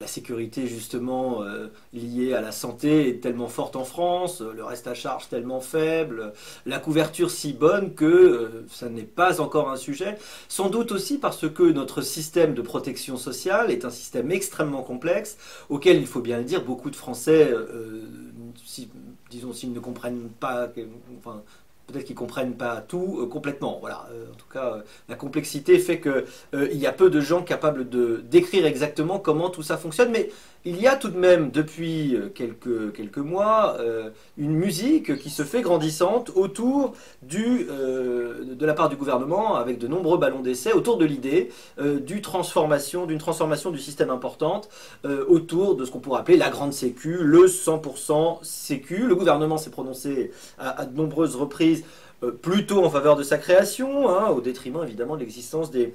la sécurité justement euh, liée à la santé est tellement forte en France, le reste à charge tellement faible, la couverture si bonne que euh, ça n'est pas encore un sujet. Sans doute aussi parce que notre système de protection sociale est un système extrêmement complexe auquel il faut bien le dire, beaucoup de Français, euh, disons s'ils ne comprennent pas, enfin, peut-être qu'ils comprennent pas tout complètement. Voilà. en tout cas, la complexité fait que il y a peu de gens capables de décrire exactement comment tout ça fonctionne, mais il y a tout de même depuis euh, quelques, quelques mois euh, une musique qui se fait grandissante autour du, euh, de la part du gouvernement, avec de nombreux ballons d'essai, autour de l'idée d'une transformation, transformation du système importante, autour de ce qu'on pourrait appeler la grande sécu, le 100% sécu. Le gouvernement s'est prononcé à, de nombreuses reprises euh, plutôt en faveur de sa création, hein, au détriment évidemment de l'existence des,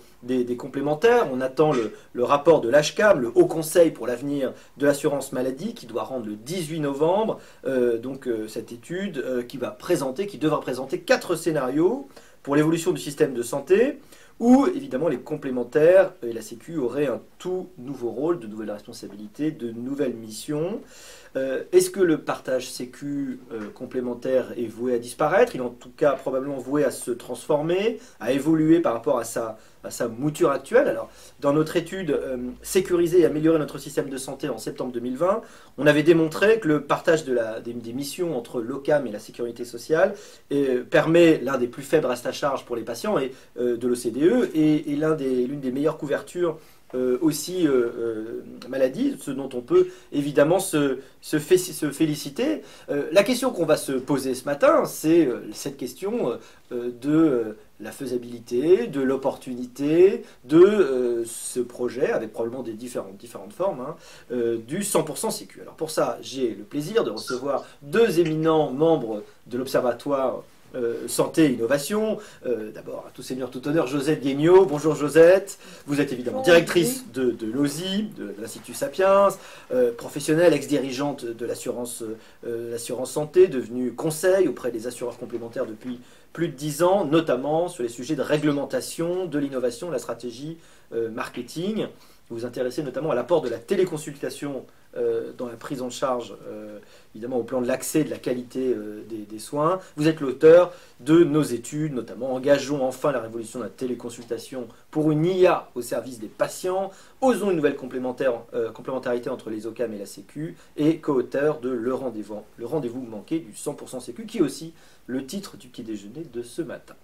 complémentaires. On attend le, rapport de l'HCAM, le Haut Conseil pour l'avenir de l'assurance maladie, qui doit rendre le 18 novembre, euh, donc euh, cette étude qui va présenter, qui devra présenter quatre scénarios pour l'évolution du système de santé, où évidemment les complémentaires et la Sécu auraient un tout nouveau rôle, de nouvelles responsabilités, de nouvelles missions. Euh, est-ce que le partage sécu euh, complémentaire est voué à disparaître? Il est en tout cas probablement voué à se transformer, à évoluer par rapport à sa, sa mouture actuelle. Alors, dans notre étude euh, Sécuriser et améliorer notre système de santé en septembre 2020, on avait démontré que le partage des, missions entre l'OCAM et la sécurité sociale permet l'un des plus faibles restes à charge pour les patients et, de l'OCDE et l'une des meilleures couvertures euh, aussi euh, euh, maladie, ce dont on peut évidemment se, se, féliciter. la question qu'on va se poser ce matin, c'est cette question de la faisabilité, de l'opportunité de ce projet, avec probablement des différentes, différentes formes, hein, du 100% sécu. Alors pour ça, j'ai le plaisir de recevoir deux éminents membres de l'Observatoire euh, santé et innovation. Euh, d'abord, à tout seigneur, tout honneur, Josette Guignot. Bonjour Josette. Vous êtes évidemment directrice de, de l'OSI, de, l'Institut Sapiens, euh, professionnelle, ex-dirigeante de l'assurance santé, devenue conseil auprès des assureurs complémentaires depuis plus de dix ans, notamment sur les sujets de réglementation, de l'innovation, de la stratégie marketing. Vous vous intéressez notamment à l'apport de la téléconsultation dans la prise en charge, euh, évidemment au plan de l'accès, de la qualité euh, des, soins. Vous êtes l'auteur de nos études, notamment Engageons enfin la révolution de la téléconsultation pour une IA au service des patients, Osons une nouvelle complémentarité entre les OCAM et la Sécu, et co-auteur de Le rendez-vous, le rendez-vous manqué du 100% Sécu, qui est aussi le titre du petit déjeuner de ce matin.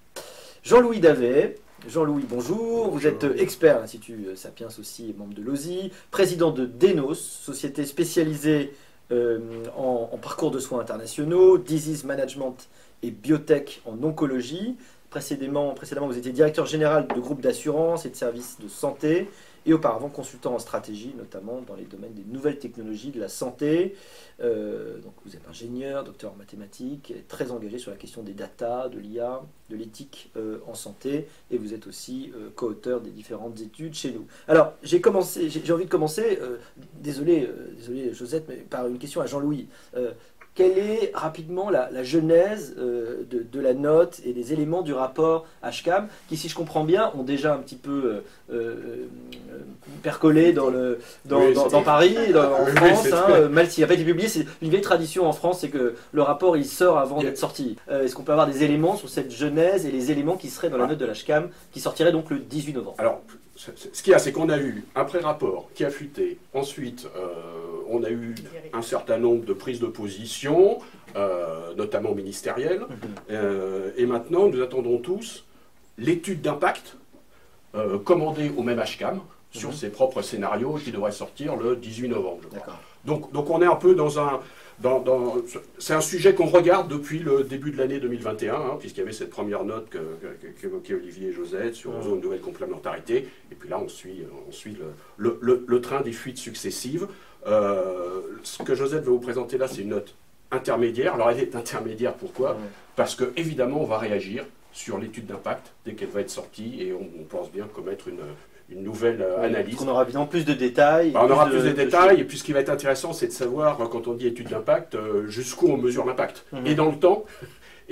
Jean-Louis Davet, Jean-Louis, bonjour. Vous êtes expert à l'Institut Sapiens aussi, membre de l'OSI, président de Denos, société spécialisée euh, en, parcours de soins internationaux, disease management et biotech en oncologie. Précédemment, précédemment, vous étiez directeur général de groupe d'assurance et de services de santé et auparavant consultant en stratégie, notamment dans les domaines des nouvelles technologies, de la santé. Euh, donc vous êtes ingénieur, docteur en mathématiques, très engagé sur la question des data, de l'IA, de l'éthique euh, en santé, et vous êtes aussi euh, co-auteur des différentes études chez nous. Alors j'ai j'ai envie de commencer, désolé, désolé Josette, mais par une question à Jean-Louis quelle est rapidement la, genèse euh, de, la note et des éléments du rapport HCAM, qui, si je comprends bien, ont déjà un petit peu euh, euh, percolé dans, le, dans, Paris, en France. Hein, mal s'il n'a pas été publié, c'est une vieille tradition en France, c'est que le rapport il sort avant d'être sorti. Est-ce qu'on peut avoir des éléments sur cette genèse et les éléments qui seraient dans la ah. note de l'HCAM, qui sortirait donc le 18 novembre? Alors, ce qu'il y a, c'est qu'on a eu un pré-rapport qui a fuité. Ensuite, euh, on a eu un certain nombre de prises de position, euh, notamment ministérielles. Mhm. Euh, et maintenant, nous attendons tous l'étude d'impact commandée au même HCAM sur mhm. ses propres scénarios qui devrait sortir le 18 novembre. Donc, donc on est un peu dans un, c'est un sujet qu'on regarde depuis le début de l'année 2021, hein, puisqu'il y avait cette première note qu'évoquait Olivier et Josette sur zone nouvelle complémentarité. Et puis là, on suit, on suit le, train des fuites successives. Euh, ce que Josette va vous présenter là, c'est une note intermédiaire. Alors, elle est intermédiaire, pourquoi? Parce que, évidemment, on va réagir sur l'étude d'impact dès qu'elle va être sortie et on pense bien commettre une, une nouvelle euh, analyse. On aura bien plus de détails. Bah, on aura plus de, détails, et puis ce qui va être intéressant, c'est de savoir, euh, quand on dit étude d'impact, euh, jusqu'où on mesure l'impact, mhm. et dans le temps,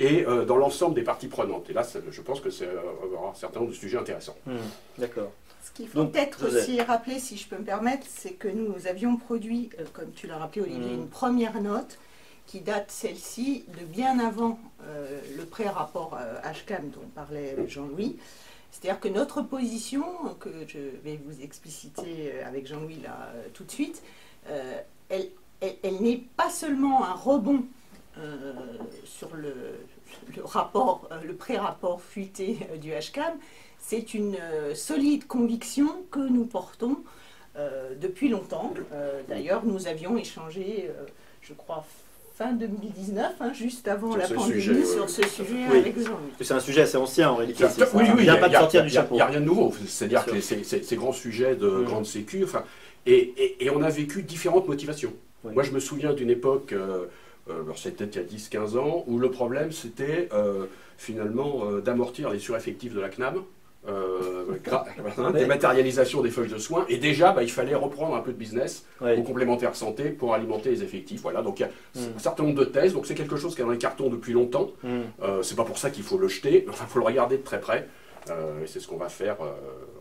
et dans l'ensemble des parties prenantes. Et là, je pense que c'est un certain nombre de sujets intéressants. Mhm. D'accord. Ce qu'il faut peut-être aussi rappeler, si je peux me permettre, c'est que nous avions produit, euh, comme tu l'as rappelé Olivier, mm. une première note qui date celle-ci de bien avant euh, le pré-rapport HCAM dont parlait Jean-Louis. C'est-à-dire que notre position, que je vais vous expliciter avec Jean-Louis là tout de suite, elle, elle n'est pas seulement un rebond sur le, rapport, euh, le pré-rapport fuité euh, du HCAM, c'est une euh, solide conviction que nous portons depuis longtemps. D'ailleurs, nous avions échangé, je crois, fin 2019, hein, juste avant la pandémie, sur ce sujet avec Jean-Louis. C'est un sujet assez ancien en réalité. Oui, oui, il n'y a, pas de sortir du chapeau. Il n'y a rien de nouveau. C'est-à-dire que ces grands sujets de grande sécu, enfin, et, et, on a vécu différentes motivations. Moi, je me souviens d'une époque. Euh, c'était il y a 10-15 ans, où le problème c'était euh, finalement euh, d'amortir les sureffectifs de la CNAM, dématérialisation des feuilles de soins, et déjà bah, il fallait reprendre un peu de business ouais. complémentaire santé pour alimenter les effectifs. Voilà, donc il y a mm. un certain nombre de thèses, donc c'est quelque chose qui est dans les cartons depuis longtemps. Mm. c'est pas pour ça qu'il faut le jeter, il faut le regarder de très près. et c'est ce qu'on va faire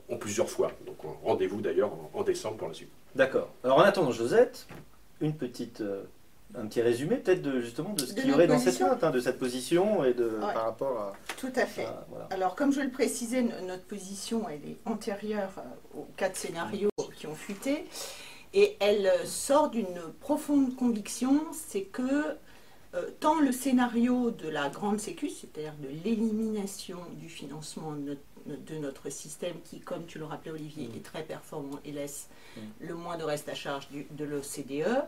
en plusieurs fois. Donc rendez-vous d'ailleurs en, décembre pour la suite. D'accord. Alors en attendant, Josette, une petite un petit résumé peut-être de, justement de ce qu'il y aurait dans cette note, hein, de cette position et de par rapport à... Tout à fait. Alors comme je le précisais, notre position elle est antérieure euh, aux quatre scénarios qui ont fuité et elle euh, sort d'une profonde conviction, c'est que euh, tant le scénario de la grande sécu, c'est-à-dire de l'élimination du financement de notre, système qui, comme tu le rappelais Olivier, mm. est très performant et laisse mm. le moins de reste à charge de l'OCDE,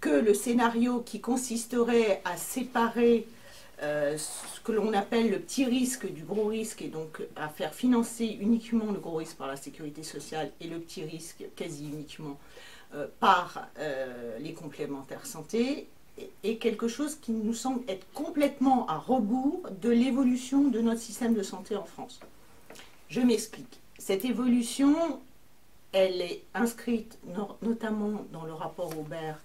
que le scénario qui consisterait à séparer euh, ce que l'on appelle le petit risque du gros risque et donc à faire financer uniquement le gros risque par la sécurité sociale et le petit risque quasi uniquement euh, par les complémentaires santé est quelque chose qui nous semble être complètement à rebours de l'évolution de notre système de santé en France. Je m'explique. Cette évolution, elle est inscrite notamment dans le rapport Aubert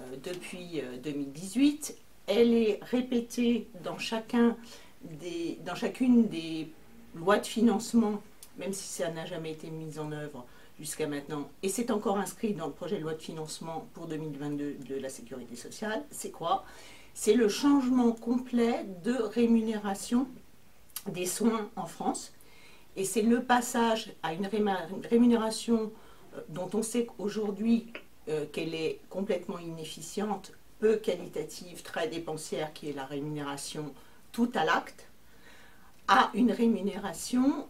euh, depuis 2018. Euh, Elle est répétée dans, dans chacune des lois de financement, même si ça n'a jamais été mis en œuvre jusqu'à maintenant. Et c'est encore inscrit dans le projet de loi de financement pour 2022 de la sécurité sociale. C'est quoi? C'est le changement complet de rémunération des soins en France et c'est le passage à une rémunération euh, dont on sait qu'aujourd'hui euh, qu'elle est complètement inefficiente, peu qualitative, très dépensière, qui est la rémunération tout à l'acte, à une rémunération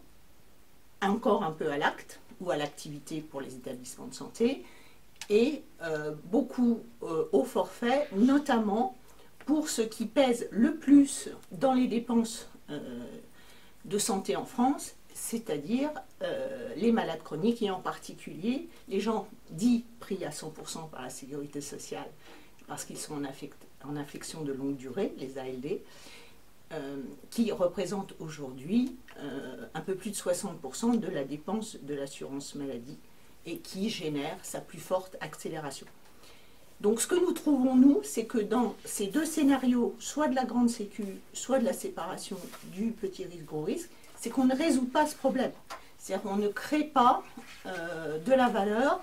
encore un peu à l'acte ou à l'activité pour les établissements de santé, et euh, beaucoup au forfait, notamment pour ce qui pèse le plus dans les dépenses de santé en France, c'est-à-dire euh, les malades chroniques et en particulier les gens dits pris à 100% par la sécurité sociale parce qu'ils sont en, affection de longue durée, les ALD, euh, qui représentent aujourd'hui euh, un peu plus de 60% de la dépense de l'assurance maladie et qui génèrent sa plus forte accélération. Donc ce que nous trouvons, nous, c'est que dans ces deux scénarios, soit de la grande sécu, soit de la séparation du petit risque gros risque, c'est qu'on ne résout pas ce problème. C'est-à-dire qu'on ne crée pas euh, de la valeur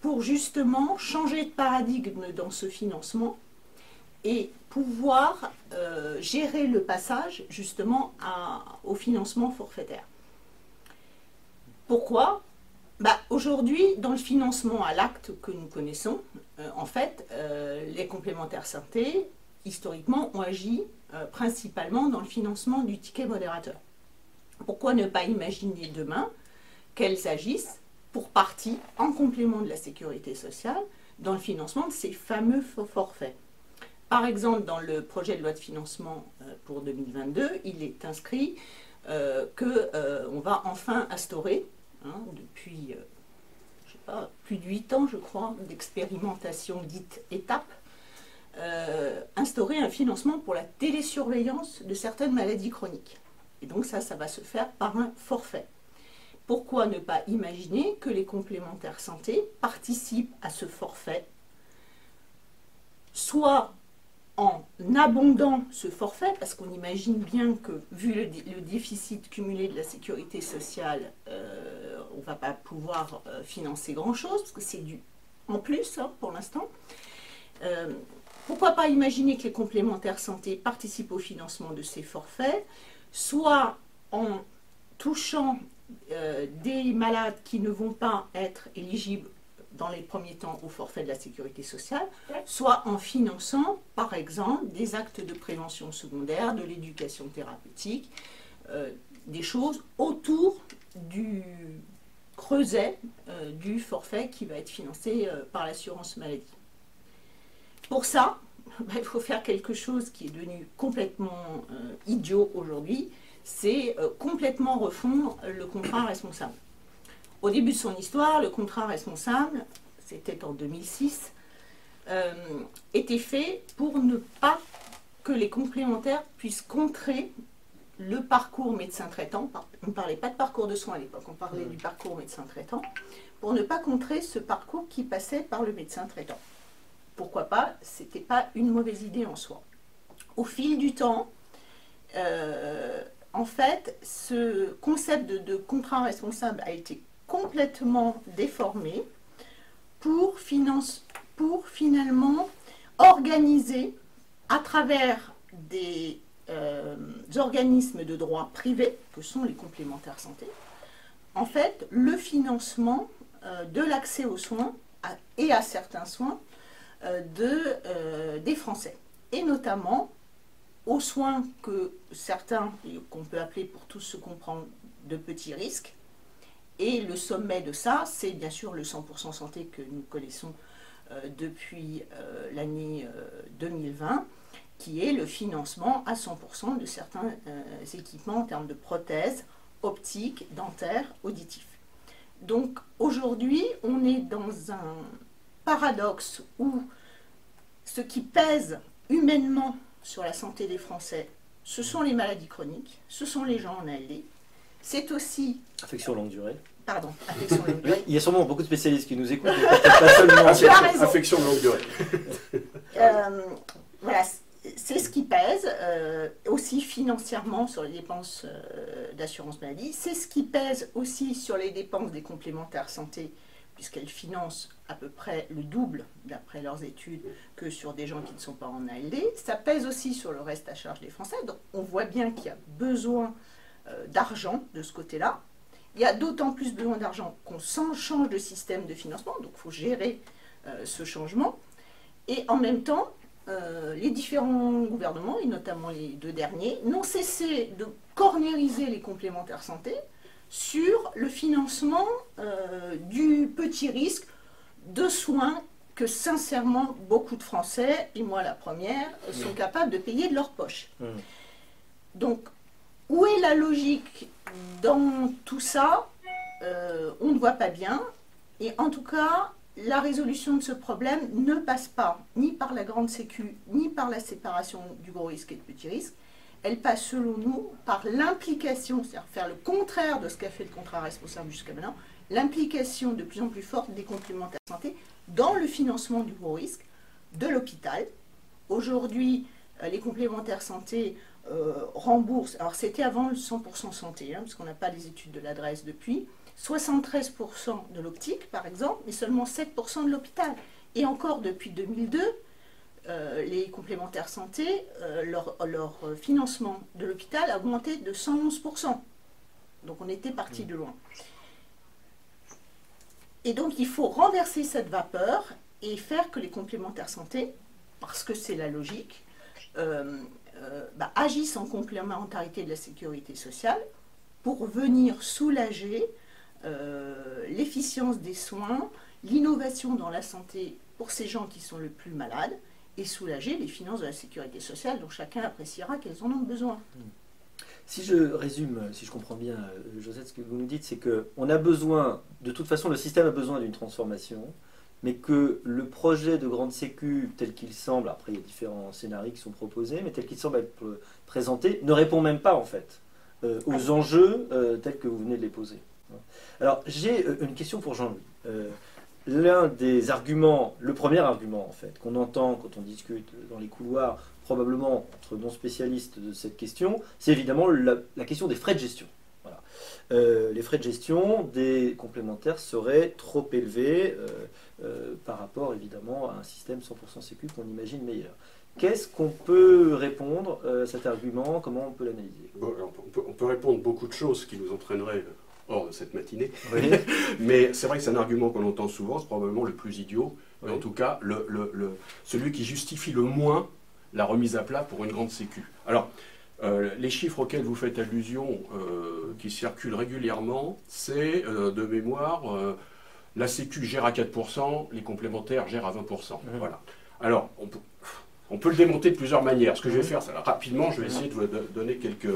pour justement changer de paradigme dans ce financement et pouvoir euh, gérer le passage justement au financement forfaitaire. Pourquoi? Bah, Aujourd'hui, dans le financement à l'acte que nous connaissons, euh, en fait, les complémentaires santé, historiquement, ont agi principalement dans le financement du ticket modérateur. Pourquoi ne pas imaginer demain qu'elles agissent pour partie en complément de la sécurité sociale dans le financement de ces fameux forfaits? Par exemple, dans le projet de loi de financement euh, pour 2022, il est inscrit euh, qu'on euh, va enfin instaurer, hein, depuis pas, plus de 8 ans, je crois, d'expérimentation dite étape, instaurer un financement pour la télésurveillance de certaines maladies chroniques. Et donc ça, ça va se faire par un forfait. Pourquoi ne pas imaginer que les complémentaires santé participent à ce forfait, soit en abondant ce forfait, parce qu'on imagine bien que vu le, déficit cumulé de la sécurité sociale, euh, on ne va pas pouvoir euh, financer grand-chose, parce que c'est du en plus hein, pour l'instant. Euh, pourquoi pas imaginer que les complémentaires santé participent au financement de ces forfaits, soit en touchant des malades qui ne vont pas être éligibles dans les premiers temps au forfait de la sécurité sociale, soit en finançant, par exemple, des actes de prévention secondaire, de l'éducation thérapeutique, euh, des choses autour du creuset euh, du forfait qui va être financé euh, par l'assurance maladie. Pour ça, bah, il faut faire quelque chose qui est devenu complètement idiot aujourd'hui, c'est complètement refondre le contrat responsable. Au début de son histoire, le contrat responsable, c'était en 2006, euh, était fait pour ne pas que les complémentaires puissent contrer le parcours médecin traitant. On ne parlait pas de parcours de soins à l'époque, on parlait du parcours médecin traitant, pour ne pas contrer ce parcours qui passait par le médecin traitant. Pourquoi pas Ce n'était pas une mauvaise idée en soi. Au fil du temps, euh, en fait, ce concept de contrat responsable a été complètement déformé pour, finalement organiser à travers des euh, organismes de droit privé, que sont les complémentaires santé, en fait, le financement euh, de l'accès aux soins et à certains soins de, des Français. Et notamment aux soins que certains, qu'on peut appeler pour tous se comprendre, de petits risques, et le sommet de ça, c'est bien sûr le 100% santé que nous connaissons euh, depuis euh, l'année 2020, euh, qui est le financement à 100% de certains équipements en termes de prothèses optiques, dentaires, auditifs. Donc aujourd'hui, on est dans un paradoxe où ce qui pèse humainement sur la santé des Français, ce sont les maladies chroniques, ce sont les gens en ALD, c'est aussi... Affection longue durée. Pardon, affection longue durée. Il y a sûrement beaucoup de spécialistes qui nous écoutent, pas seulement affection longue durée. Euh, voilà, c'est ce qui pèse euh, aussi financièrement sur les dépenses euh, d'assurance maladie. C'est ce qui pèse aussi sur les dépenses des complémentaires santé, puisqu'elles financent à peu près le double, d'après leurs études, que sur des gens qui ne sont pas en ALD. Ça pèse aussi sur le reste à charge des Français. Donc on voit bien qu'il y a besoin euh, d'argent de ce côté-là. Il y a d'autant plus besoin d'argent qu'on change de système de financement, donc il faut gérer euh, ce changement. Et en même temps, euh, les différents gouvernements, et notamment les deux derniers, n'ont cessé de cornériser les complémentaires santé sur le financement du petit risque de soins que sincèrement beaucoup de Français, et moi la première, sont capables de payer de leur poche. Mmh. Donc où est la logique dans tout ça? Euh, On ne voit pas bien. Et en tout cas, la résolution de ce problème ne passe pas ni par la grande sécu, ni par la séparation du gros risque et du petit risque. Elle passe, selon nous, par l'implication, c'est-à-dire faire le contraire de ce qu'a fait le contrat responsable jusqu'à maintenant, l'implication de plus en plus forte des complémentaires santé dans le financement du gros risque de l'hôpital. Aujourd'hui, euh, les complémentaires santé euh, rembourse, alors c'était avant le 100% santé, hein, parce qu'on n'a pas les études de l'adresse depuis, 73% de l'optique par exemple, mais seulement 7% de l'hôpital. Et encore depuis 2002, euh, les complémentaires santé, euh, leur, leur, financement de l'hôpital a augmenté de 111%. Donc on était parti de loin. Et donc il faut renverser cette vapeur et faire que les complémentaires santé, parce que c'est la logique, euh, bah, agissent en complémentarité de la sécurité sociale pour venir soulager l'efficience des soins, l'innovation dans la santé pour ces gens qui sont le plus malades et soulager les finances de la sécurité sociale dont chacun appréciera qu'elles en ont besoin. Si je résume, si je comprends bien, euh, Josette, ce que vous nous dites, c'est qu'on a besoin, de toute façon, le système a besoin d'une transformation mais que le projet de grande sécu tel qu'il semble, après il y a différents scénarios qui sont proposés, mais tel qu'il semble être présenté, ne répond même pas en fait euh, aux enjeux euh, tels que vous venez de les poser. Alors j'ai euh, une question pour Jean-Louis. L'un des arguments, le premier argument en fait, qu'on entend quand on discute dans les couloirs, probablement entre non spécialistes de cette question, c'est évidemment la, question des frais de gestion. Euh, les frais de gestion des complémentaires seraient trop élevés euh, euh, par rapport évidemment à un système 100% sécu qu'on imagine meilleur. Qu'est-ce qu'on peut répondre à cet argument? Comment on peut l'analyser? On, peut, répondre beaucoup de choses qui nous entraîneraient hors de cette matinée. Mais c'est vrai que c'est un argument qu'on entend souvent, c'est probablement le plus idiot, mais en tout cas le, celui qui justifie le moins la remise à plat pour une grande sécu. Alors, euh, les chiffres auxquels vous faites allusion, euh, qui circulent régulièrement, c'est euh, de mémoire, la sécu gère à 4%, les complémentaires gèrent à 20%. Mmh. Voilà. Alors, on peut, le démonter de plusieurs manières. Ce que je vais mmh. faire, c'est rapidement, je vais essayer de vous donner quelques,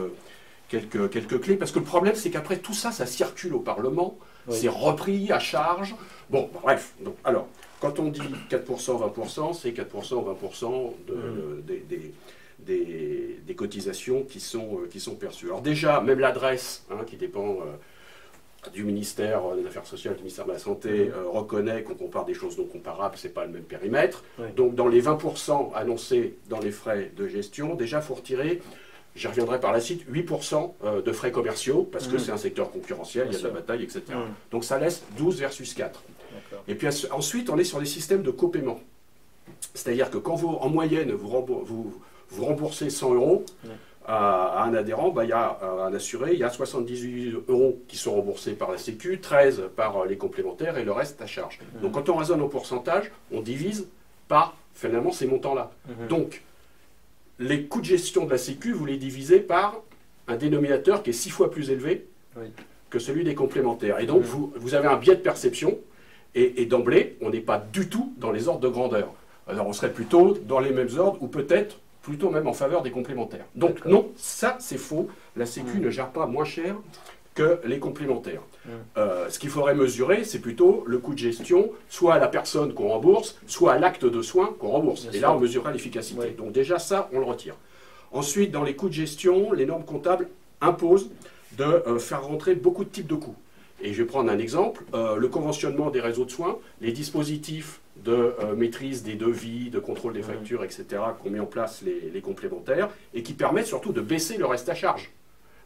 quelques, quelques clés, parce que le problème, c'est qu'après tout ça, ça circule au Parlement, c'est repris à charge. Bon, bref. Donc, alors, quand on dit 4%, 20%, c'est 4%, 20% de, mmh. des, des, cotisations qui sont, euh, qui sont perçues. Alors déjà, même l'adresse, hein, qui dépend euh, du ministère des Affaires sociales, du ministère de la Santé, euh, reconnaît qu'on compare des choses non comparables, ce n'est pas le même périmètre. Donc dans les 20% annoncés dans les frais de gestion, déjà, il faut retirer J'y reviendrai par la suite, 8% euh, de frais commerciaux, parce que mmh. c'est un secteur concurrentiel, il y a de la bataille, etc. Mmh. Donc ça laisse 12 versus 4. Et puis ensuite, on est sur des systèmes de copaiement. C'est-à-dire que quand vous, en moyenne, vous, remboursez 100 euros à, un adhérent, bah, il y a un assuré, il y a 78 euros qui sont remboursés par la Sécu, 13 par les complémentaires et le reste à charge. Mmh. Donc quand on raisonne au pourcentage, on divise par finalement ces montants-là. Donc les coûts de gestion de la Sécu, vous les divisez par un dénominateur qui est six fois plus élevé que celui des complémentaires. Et donc, vous, vous, avez un biais de perception, et, d'emblée, on n'est pas du tout dans les ordres de grandeur. Alors, on serait plutôt dans les mêmes ordres, ou peut-être plutôt même en faveur des complémentaires. Donc, non, ça, c'est faux. La Sécu ne gère pas moins cher que les complémentaires. Euh, ce qu'il faudrait mesurer, c'est plutôt le coût de gestion, soit à la personne qu'on rembourse, soit à l'acte de soins qu'on rembourse. Et là, on mesurera l'efficacité. Donc déjà, ça, on le retire. Ensuite, dans les coûts de gestion, les normes comptables imposent de euh, faire rentrer beaucoup de types de coûts. Et je vais prendre un exemple, euh, le conventionnement des réseaux de soins, les dispositifs de maîtrise des devis, de contrôle des factures, etc., qu'ont mis en place les complémentaires, et qui permettent surtout de baisser le reste à charge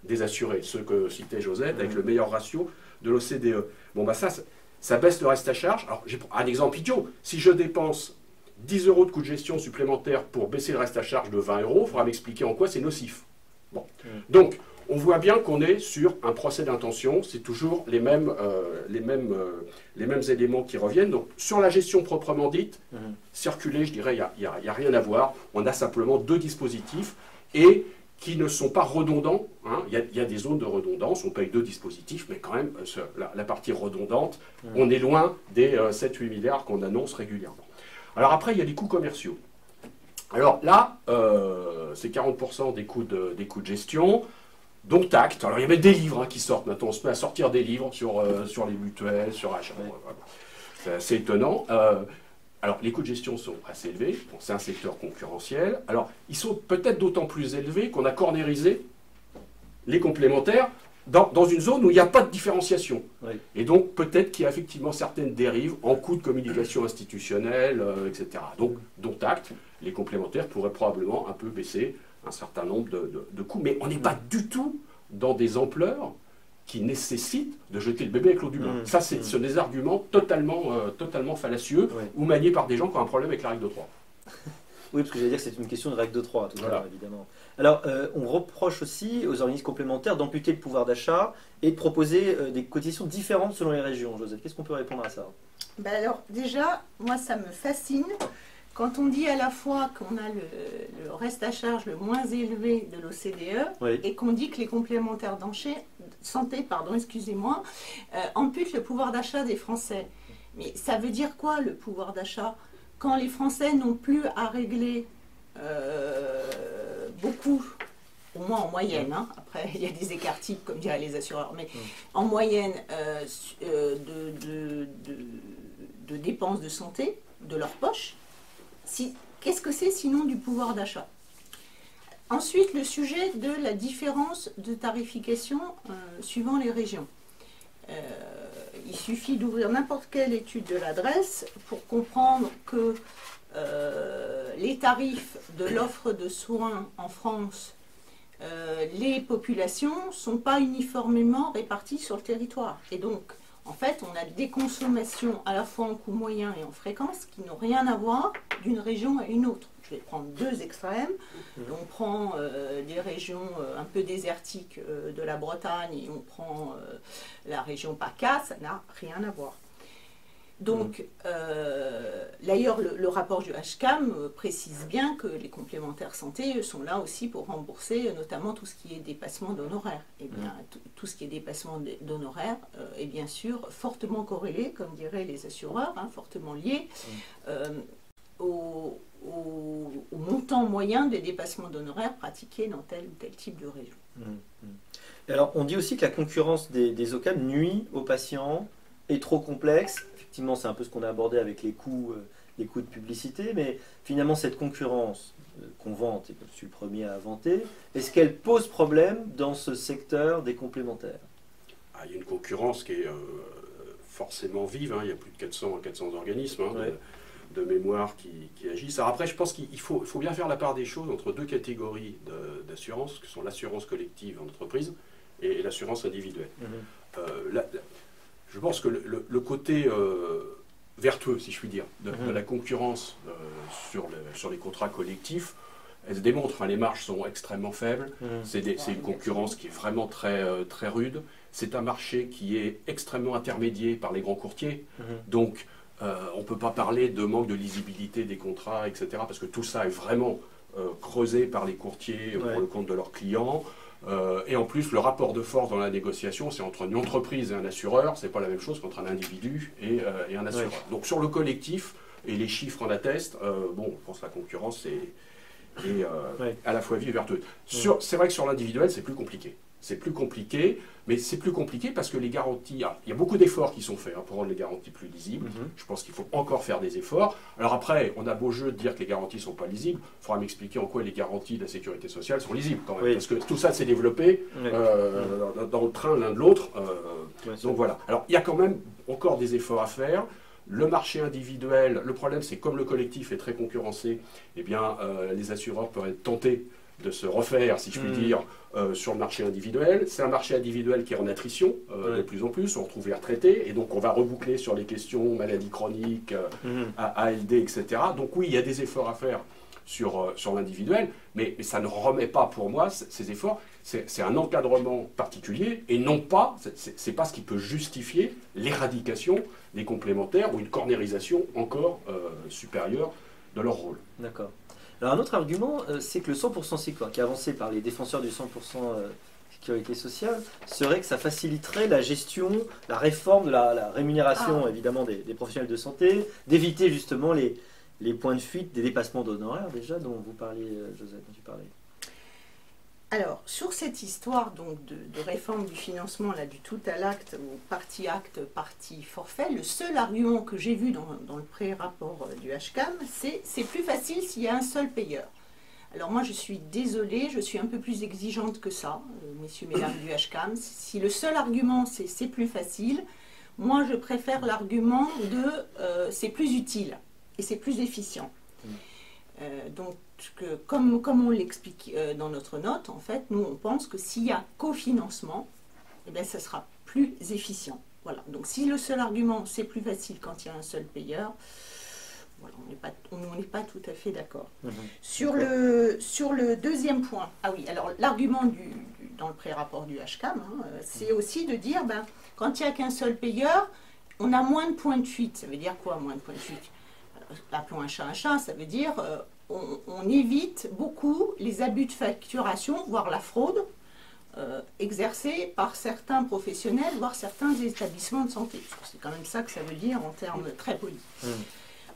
des assurés, ceux que citait Josette, avec le meilleur ratio de l'OCDE. Bon, bah ça, ça baisse le reste à charge. Alors, j'ai un exemple idiot. Si je dépense 10 euros de coût de gestion supplémentaire pour baisser le reste à charge de 20 euros, il faudra m'expliquer en quoi c'est nocif. Bon. Donc, on voit bien qu'on est sur un procès d'intention, c'est toujours les mêmes, euh, les, mêmes, euh, les mêmes éléments qui reviennent. Donc sur la gestion proprement dite, circuler, je dirais, il n'y a, a, rien à voir. On a simplement deux dispositifs et qui ne sont pas redondants. Hein. Il, y a, des zones de redondance, on paye deux dispositifs, mais quand même, euh, la, partie redondante, on est loin des 7-8 euh, milliards qu'on annonce régulièrement. Alors après, il y a les coûts commerciaux. Alors là, euh, c'est 40% des coûts, de, des coûts de gestion, donc tact. Alors il y a même des livres hein, qui sortent maintenant, on se met à sortir des livres sur, sur les mutuelles, sur achat. C'est assez étonnant. Alors, les coûts de gestion sont assez élevés. c'est un secteur concurrentiel. Alors, ils sont peut-être d'autant plus élevés qu'on a cornérisé les complémentaires dans, une zone où il n'y a pas de différenciation. Et donc, peut-être qu'il y a effectivement certaines dérives en coûts de communication institutionnelle, euh, etc. Donc, dont acte, les complémentaires pourraient probablement un peu baisser un certain nombre de coûts. Mais on n'est pas du tout dans des ampleurs qui nécessite de jeter le bébé avec l'eau du bain. Mmh. Ça, c'est mmh. des arguments totalement, euh, totalement fallacieux ou maniés par des gens qui ont un problème avec la règle de 3. oui, parce que j'allais dire que c'est une question de règle de 3, tout à l'heure, évidemment. Alors, euh, on reproche aussi aux organismes complémentaires d'amputer le pouvoir d'achat et de proposer euh, des cotisations différentes selon les régions. Joseph, qu'est-ce qu'on peut répondre à ça? Ben Alors, déjà, moi, ça me fascine quand on dit à la fois qu'on a le, reste à charge le moins élevé de l'OCDE et qu'on dit que les complémentaires santé, pardon, excusez-moi, euh, amputent le pouvoir d'achat des Français. Mais ça veut dire quoi le pouvoir d'achat? Quand les Français n'ont plus à régler euh, beaucoup, au moins en moyenne, hein, après il y a des écarts types comme diraient les assureurs, mais en moyenne euh, de, de dépenses de santé de leur poche, Qu'est-ce que c'est sinon du pouvoir d'achat? Ensuite, le sujet de la différence de tarification euh, suivant les régions. Euh, il suffit d'ouvrir n'importe quelle étude de l'adresse pour comprendre que euh, les tarifs de l'offre de soins en France, les populations ne sont pas uniformément réparties sur le territoire. Et donc, en fait, on a des consommations à la fois en coût moyen et en fréquence qui n'ont rien à voir d'une région à une autre. Je vais prendre deux extrêmes. On prend euh, des régions un peu désertiques de la Bretagne et on prend la région PACA, ça n'a rien à voir. Donc, euh, d'ailleurs, le, rapport du HCAM euh, précise bien que les complémentaires santé sont là aussi pour rembourser euh, notamment tout ce qui est dépassement d'honoraires. Et eh bien, tout ce qui est dépassement d'honoraires est bien sûr fortement corrélé, comme diraient les assureurs, hein, fortement lié au, montant moyen des dépassements d'honoraires pratiqués dans tel ou tel type de région. Mmh. Alors, on dit aussi que la concurrence des, des OCAM nuit aux patients, est trop complexe effectivement, c'est un peu ce qu'on a abordé avec les coûts, euh, les coûts de publicité, mais finalement, cette concurrence euh, qu'on vante, et que je suis le premier à inventer, est-ce qu'elle pose problème dans ce secteur des complémentaires? Ah, Il y a une concurrence qui est euh, forcément vive, hein. il y a plus de 400, 400 organismes. Hein, de, mémoire qui, agissent. Alors après, je pense qu'il faut, faut, bien faire la part des choses entre deux catégories d'assurance, qui sont l'assurance collective en entreprise et l'assurance individuelle. Mmh je pense que le, côté euh, vertueux, si je puis dire, de, mhm. la concurrence euh, sur, sur, les contrats collectifs, elle se démontre. les marges sont extrêmement faibles. Mhm. C'est une concurrence qui est vraiment très, euh, très rude. C'est un marché qui est extrêmement intermédié par les grands courtiers. Mhm. Donc, on ne peut pas parler de manque de lisibilité des contrats, etc. Parce que tout ça est vraiment creusé par les courtiers pour le compte de leurs clients. Euh, et en plus, le rapport de force dans la négociation, c'est entre une entreprise et un assureur, c'est pas la même chose qu'entre un individu et, euh, un assureur. Donc sur le collectif, et les chiffres en attestent, euh, bon, je pense que la concurrence est, à la fois vive et vertueuse. C'est vrai que sur l'individuel, c'est plus compliqué c'est plus compliqué, mais c'est plus compliqué parce que les garanties, il y a beaucoup d'efforts qui sont faits hein, pour rendre les garanties plus lisibles. Mhm. Je pense qu'il faut encore faire des efforts. Alors après, on a beau jeu de dire que les garanties ne sont pas lisibles. Il faudra m'expliquer en quoi les garanties de la sécurité sociale sont lisibles quand même. Parce que tout ça s'est développé euh, dans le train l'un de l'autre. Euh, donc voilà. Alors il y a quand même encore des efforts à faire. Le marché individuel, le problème c'est comme le collectif est très concurrencé, eh bien euh, les assureurs peuvent être tentés de se refaire, si je puis hmm. dire, euh, sur le marché individuel. C'est un marché individuel qui est en attrition euh, de plus en plus. On retrouve les retraités et donc on va reboucler sur les questions maladies chroniques, euh, hmm. ALD, etc. Donc oui, il y a des efforts à faire sur, sur l'individuel, mais, ça ne remet pas pour moi ces efforts. C'est un encadrement particulier et non pas, c'est pas ce qui peut justifier l'éradication des complémentaires ou une cornérisation encore supérieure de leur rôle. D'accord. Alors un autre argument, euh, c'est que le 100% sécurité, qui est avancé par les défenseurs du 100% euh, sécurité sociale, serait que ça faciliterait la gestion, la réforme de la, rémunération ah. évidemment des, professionnels de santé, d'éviter justement les, les points de fuite des dépassements d'honoraires déjà dont vous parliez, euh, Joseph, dont tu parlais. Alors, sur cette histoire donc, de, réforme du financement, là, du tout à l'acte, ou partie acte, partie forfait, le seul argument que j'ai vu dans, le pré-rapport euh, du HCAM, c'est c'est plus facile s'il y a un seul payeur. Alors moi, je suis désolée, je suis un peu plus exigeante que ça, euh, messieurs, mesdames du HCAM. Si le seul argument, c'est c'est plus facile, moi, je préfère l'argument de euh, c'est plus utile et c'est plus efficient. Mm. donc, que, comme, comme on l'explique euh, dans notre note, en fait, nous, on pense que s'il y a cofinancement, eh bien, ça sera plus efficient. Voilà. Donc, si le seul argument, c'est plus facile quand il y a un seul payeur, voilà, on n'est pas, on pas tout à fait d'accord. Mhm. Sur, le, sur le deuxième point, ah oui, alors l'argument du, dans le pré-rapport du HCAM, hein, euh, c'est aussi de dire, ben, quand il n'y a qu'un seul payeur, on a moins de points de fuite. Ça veut dire quoi, moins de points de fuite? Appelons un chat un chat, ça veut dire euh, on, évite beaucoup les abus de facturation, voire la fraude, euh, exercée par certains professionnels, voire certains établissements de santé. C'est quand même ça que ça veut dire en termes très polis. Mmh.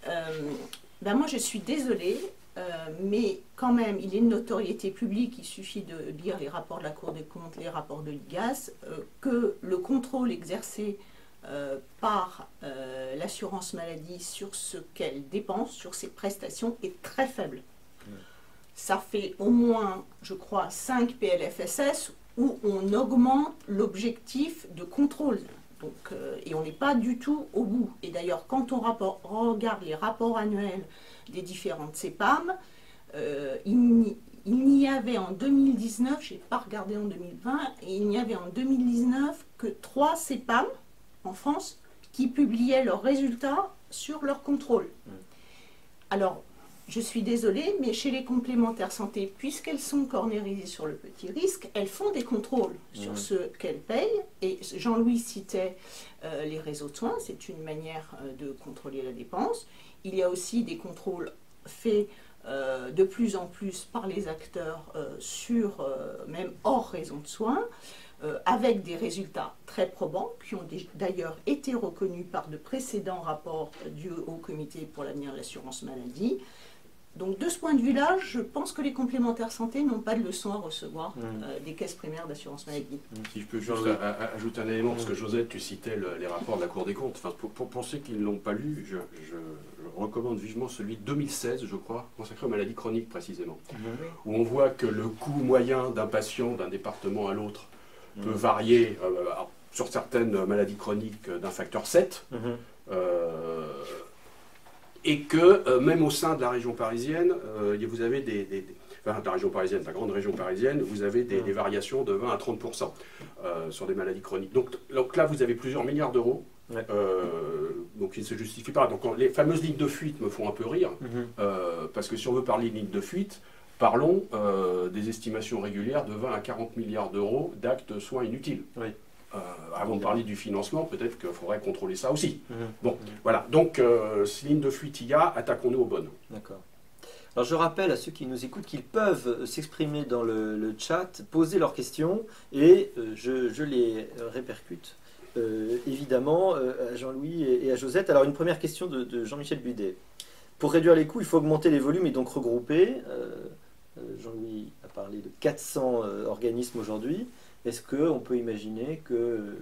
Euh, ben moi, je suis désolée, euh, mais quand même, il est une notoriété publique, il suffit de lire les rapports de la Cour des comptes, les rapports de l'IGAS, que le contrôle exercé euh, par euh, l'assurance maladie sur ce qu'elle dépense, sur ses prestations, est très faible. Ça fait au moins, je crois, 5 PLFSS où on augmente l'objectif de contrôle. Donc, et on n'est pas du tout au bout. Et d'ailleurs, quand on regarde les rapports annuels des différentes CEPAM, il n'y avait en 2019, je n'ai pas regardé en 2020, et il n'y avait en 2019 que trois CEPAM en France qui publiaient leurs résultats sur leur contrôle. Mm. Alors, je suis désolée, mais chez les complémentaires santé, puisqu'elles sont cornérisées sur le petit risque, elles font des contrôles sur mm. ce qu'elles payent. Et Jean-Louis citait euh, les réseaux de soins, c'est une manière euh, de contrôler la dépense. Il y a aussi des contrôles faits euh, de plus en plus par les acteurs sur, même hors réseau de soins. Euh, avec des résultats très probants, qui ont d'ailleurs été reconnus par de précédents rapports du Haut Comité pour l'avenir de l'assurance maladie. Donc de ce point de vue-là, je pense que les complémentaires santé n'ont pas de leçon à recevoir mmh. euh, des caisses primaires d'assurance maladie. Mmh. Si je peux juste ajouter un élément, parce que mmh. Josette, tu citais les rapports de la Cour des comptes. Enfin, pour, pour, ceux qui ne l'ont pas lu, je, recommande vivement celui de 2016, je crois, consacré aux maladies chroniques précisément, où on voit que le coût moyen d'un patient d'un département à l'autre peut varier euh, sur certaines maladies chroniques d'un facteur 7. Mhm. Euh, et que euh, même au sein de la région parisienne, vous avez des, enfin, de la région parisienne, de la grande région parisienne, vous avez des, mhm. variations de 20 à 30% sur des maladies chroniques. Donc, donc, là, vous avez plusieurs milliards d'euros. donc il ne se justifie pas. Donc les fameuses lignes de fuite me font un peu rire, mhm. parce que si on veut parler de lignes de fuite, Parlons euh, des estimations régulières de 20 à 40 milliards d'euros d'actes soins inutiles. Euh, avant de parler du financement, peut-être qu'il faudrait contrôler ça aussi. Mhm. Bon, mhm. voilà. Donc, euh, ligne de fuite il y a, attaquons-nous aux bonnes. D'accord. Alors, je rappelle à ceux qui nous écoutent qu'ils peuvent s'exprimer dans le, chat, poser leurs questions, et je, les répercute. évidemment, à Jean-Louis et, à Josette. Alors, une première question de, de Jean-Michel Budet. Pour réduire les coûts, il faut augmenter les volumes et donc regrouper. Euh, Jean-Louis a parlé de 400 euh, organismes aujourd'hui. Est-ce qu'on peut imaginer que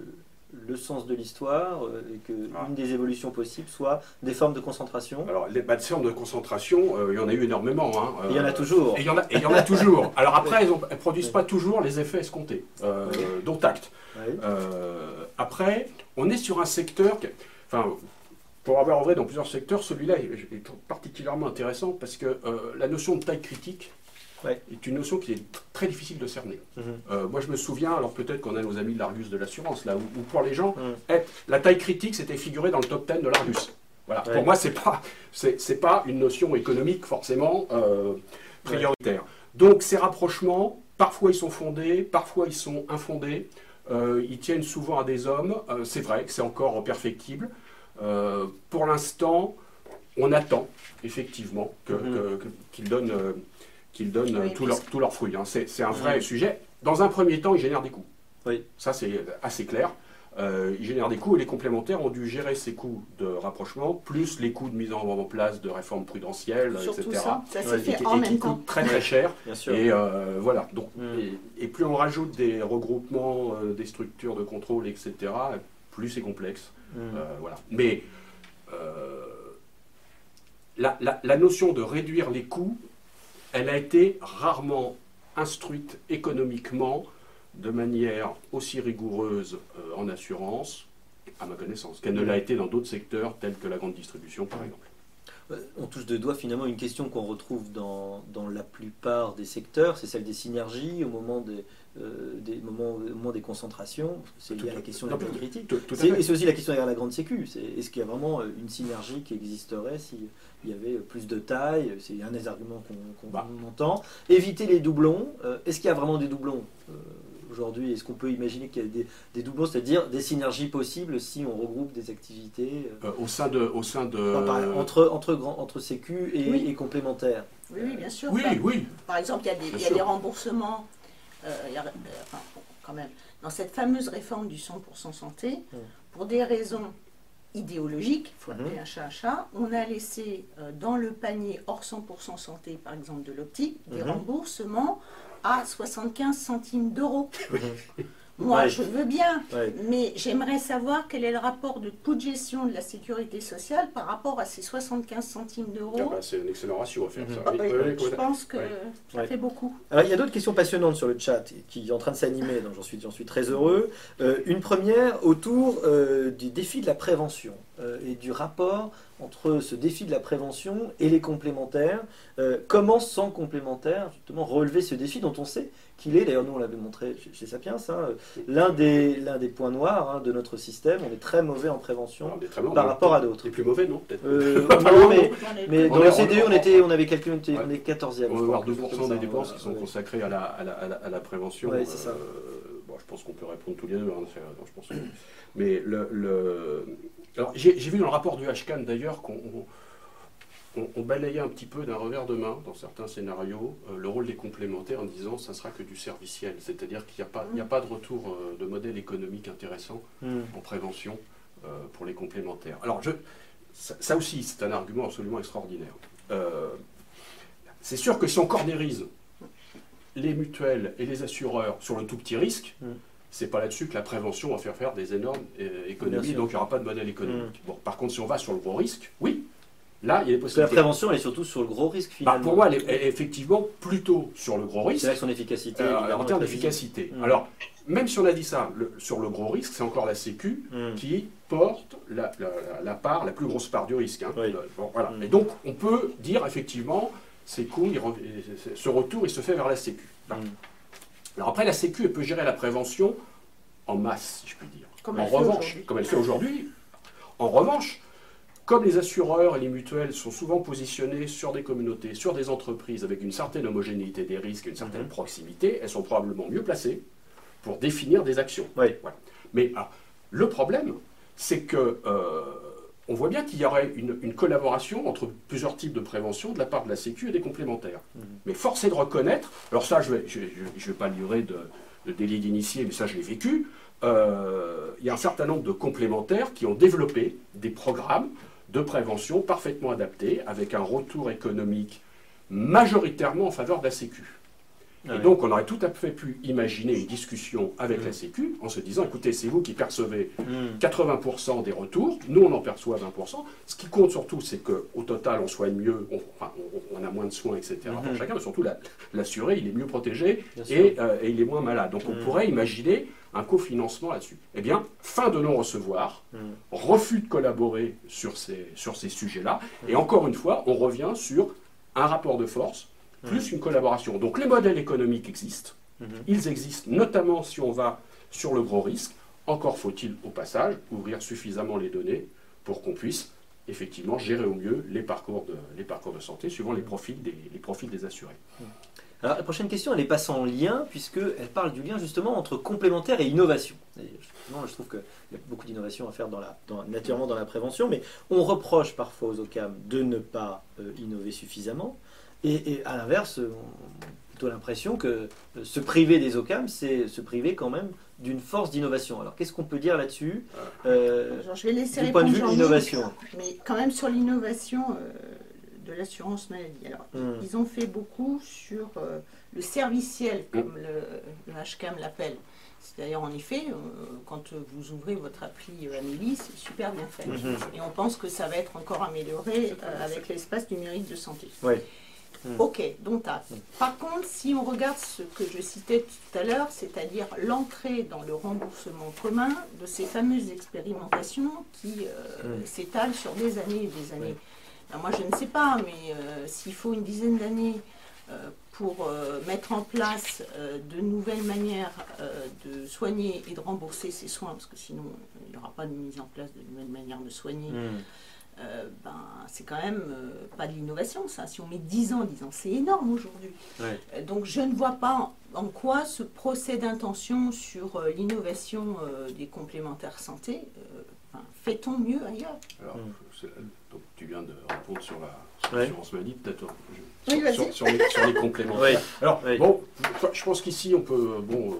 le sens de l'histoire euh, et qu'une ah. des évolutions possibles soit des formes de concentration? Alors, les bah, formes de concentration, il y en a eu énormément. Hein, il y en a toujours. Et il y en a, y en a toujours. Alors après, elles ne produisent pas toujours les effets escomptés, dont acte. après, on est sur un secteur... enfin, pour avoir œuvré dans plusieurs secteurs, celui-là est, particulièrement intéressant parce que la notion de taille critique est une notion qui est très difficile de cerner. Mhm. Euh, moi, je me souviens, alors peut-être qu'on a nos amis de l'Argus de l'assurance, là, où, pour les gens, mhm. la taille critique, c'était figuré dans le top 10 de l'Argus. Voilà. Pour moi, c'est pas, c'est, pas une notion économique forcément euh, prioritaire. Donc, ces rapprochements, parfois ils sont fondés, parfois ils sont infondés. Euh, ils tiennent souvent à des hommes. c'est vrai que c'est encore perfectible. pour l'instant, on attend effectivement mhm. qu'ils donnent qu'ils donnent euh, tous leurs leur fruits. Hein. C'est un vrai sujet. Dans un premier temps, ils génèrent des coûts. Oui. Ça, c'est assez clair. Euh, ils génèrent des coûts et les complémentaires ont dû gérer ces coûts de rapprochement, plus les coûts de mise en place de réformes prudentielles, etc. Ça, ça fait et, en qui coûtent très très cher. Et euh, voilà. Donc, mm. et, plus on rajoute des regroupements, des structures de contrôle, etc., plus c'est complexe. Mm. voilà. Mais la, la, notion de réduire les coûts elle a été rarement instruite économiquement de manière aussi rigoureuse euh, en assurance, à ma connaissance, qu'elle ne l'a été dans d'autres secteurs tels que la grande distribution, par exemple. Euh, on touche de doigt finalement une question qu'on retrouve dans, dans, la plupart des secteurs, c'est celle des synergies au moment des, euh, des moments, au moment des concentrations. C'est lié à la question de la critique. Et c'est aussi la question derrière la grande sécu. Est-ce qu'il y a vraiment une synergie qui existerait s'il y avait plus de taille? C'est un des arguments qu'on bah. entend. Éviter les doublons. Euh, est-ce qu'il y a vraiment des doublons aujourd'hui? Est-ce qu'on peut imaginer qu'il y a des, doublons, c'est-à-dire des synergies possibles si on regroupe des activités euh, euh, au sein de, au sein de... entre entre grand, entre sécu et, complémentaires? Oui, oui, bien sûr. Oui, oui. Par exemple, il y a des, il y a des remboursements. Euh, quand même, dans cette fameuse réforme du 100% santé, hum. pour des raisons idéologiques, il faut appeler hum. un chat un chat, on a laissé dans le panier hors 100% santé, par exemple de l'optique, des hum. remboursements à 75 centimes d'euros. Moi, je veux bien, mais j'aimerais savoir quel est le rapport de coût de gestion de la sécurité sociale par rapport à ces 75 centimes d'euros. Ah bah, c'est un excellent ratio à faire, ça. Mhm. je pense que ça fait beaucoup. Alors, il y a d'autres questions passionnantes sur le chat qui sont en train de s'animer, donc j'en suis, suis très heureux. Euh, une première autour euh, du défi de la prévention euh, et du rapport entre ce défi de la prévention et les complémentaires. comment, sans complémentaires, justement, relever ce défi dont on sait qu'il est, d'ailleurs nous on l'avait montré chez, Sapiens, hein, l'un des, des points noirs hein, de notre système. On est très mauvais en prévention par rapport à d'autres. Les plus mauvais, non peut-être euh, Non, mais, mais dans le CDE, on, était, on avait quelqu'un, on est 14e. On va avoir 2% des dépenses qui sont consacrées à la, à la, à la, prévention. Ouais, c'est ça. Euh, bon, je pense qu'on peut répondre tous les deux. Hein, je pense mais le, le... j'ai vu dans le rapport du HCAN d'ailleurs qu'on on, balayait un petit peu d'un revers de main, dans certains scénarios, euh, le rôle des complémentaires en disant ça sera que du serviciel. C'est-à-dire qu'il n'y a, pas, a pas de retour euh, de modèle économique intéressant hmm. en prévention euh, pour les complémentaires. Alors, je, ça, aussi, c'est un argument absolument extraordinaire. c'est sûr que si on cornérise les mutuelles et les assureurs sur le tout petit risque, hmm. c'est pas là-dessus que la prévention va faire faire des énormes économies, donc il n'y aura pas de modèle économique. Hmm. Bon, par contre, si on va sur le gros risque, oui, Là, il y a des possibilités. La prévention, elle est surtout sur le gros risque bah, finalement. pour moi, elle est, effectivement plutôt sur le gros risque. C'est là son efficacité. Euh, en termes d'efficacité. Mmh. Alors, même si on a dit ça, sur le gros risque, c'est encore la Sécu mmh. qui porte la, part, la plus grosse part du risque. Hein. voilà. Mmh. Et donc, on peut dire effectivement, ces coûts, ce retour, il se fait vers la Sécu. Alors après, la Sécu, elle peut gérer la prévention en masse, si je puis dire. Comme en revanche, comme elle fait aujourd'hui. En revanche, comme les assureurs et les mutuelles sont souvent positionnés sur des communautés, sur des entreprises avec une certaine homogénéité des risques et une certaine mhm. proximité, elles sont probablement mieux placées pour définir des actions. Mais le problème, c'est que euh, on voit bien qu'il y aurait une, collaboration entre plusieurs types de prévention de la part de la Sécu et des complémentaires. Mhm. Mais force est de reconnaître, alors ça je ne vais, je, vais pas livrer de, de délit d'initié, mais ça je l'ai vécu, euh, il y a un certain nombre de complémentaires qui ont développé des programmes de prévention parfaitement adapté, avec un retour économique majoritairement en faveur de la Sécu. Ah et donc, on aurait tout à fait pu imaginer une discussion avec la mm. Sécu en se disant écoutez, c'est vous qui percevez 80% mm. des retours, nous on en perçoit 20%. Ce qui compte surtout, c'est qu'au total, on soigne mieux, on, a moins de soins, etc. pour mm-hmm. chacun, mais surtout l'assuré, il est mieux protégé euh, et, il est moins malade. Donc, on mm. pourrait imaginer un cofinancement là-dessus. Eh bien, fin de non-recevoir, refus de collaborer sur ces, sur ces sujets-là, et encore une fois, on revient sur un rapport de force plus une collaboration. Donc les modèles économiques existent, mhm. ils existent notamment si on va sur le gros risque. Encore faut-il au passage ouvrir suffisamment les données pour qu'on puisse effectivement gérer au mieux les parcours de, les parcours de santé suivant les profils des, les profils des assurés. Mhm. Alors, la prochaine question, elle n'est pas sans lien, puisqu'elle parle du lien justement entre complémentaire et innovation. je trouve qu'il y a beaucoup d'innovation à faire dans la, naturellement dans la prévention, mais on reproche parfois aux OCAM de ne pas euh, innover suffisamment. Et, à l'inverse, on a plutôt l'impression que euh, se priver des OCAM, c'est se priver quand même d'une force d'innovation. Alors qu'est-ce qu'on peut dire là-dessus? Euh, Je vais laisser du point de vue innovation. Mais quand même sur l'innovation euh, de l'assurance maladie. Alors, hmm. ils ont fait beaucoup sur le serviciel, comme le, HCAM l'appelle. C'est d'ailleurs en effet, quand vous ouvrez votre appli Amélie, c'est super bien fait. Hmm. Et on pense que ça va être encore amélioré avec l'espace numérique de santé. Oui. Hmm. Ok, donc Par contre, si on regarde ce que je citais tout à l'heure, c'est-à-dire l'entrée dans le remboursement commun de ces fameuses expérimentations qui euh, hmm. s'étalent sur des années et des années. moi, je ne sais pas, mais euh, s'il faut une dizaine d'années euh, pour mettre en place de nouvelles manières de soigner et de rembourser ces soins, parce que sinon, il n'y aura pas de mise en place de nouvelles manières de soigner. Hmm. Euh, ben, c'est quand même euh, pas de l'innovation, ça. Si on met 10 ans, 10 ans, c'est énorme aujourd'hui. Euh, donc je ne vois pas en, quoi ce procès d'intention sur l'innovation des complémentaires santé, fait-on mieux ailleurs? Alors, hmm. tu viens de répondre sur la l'assurance maladie, peut-être sur, les, complémentaires. Alors, bon, je pense qu'ici, on peut, bon,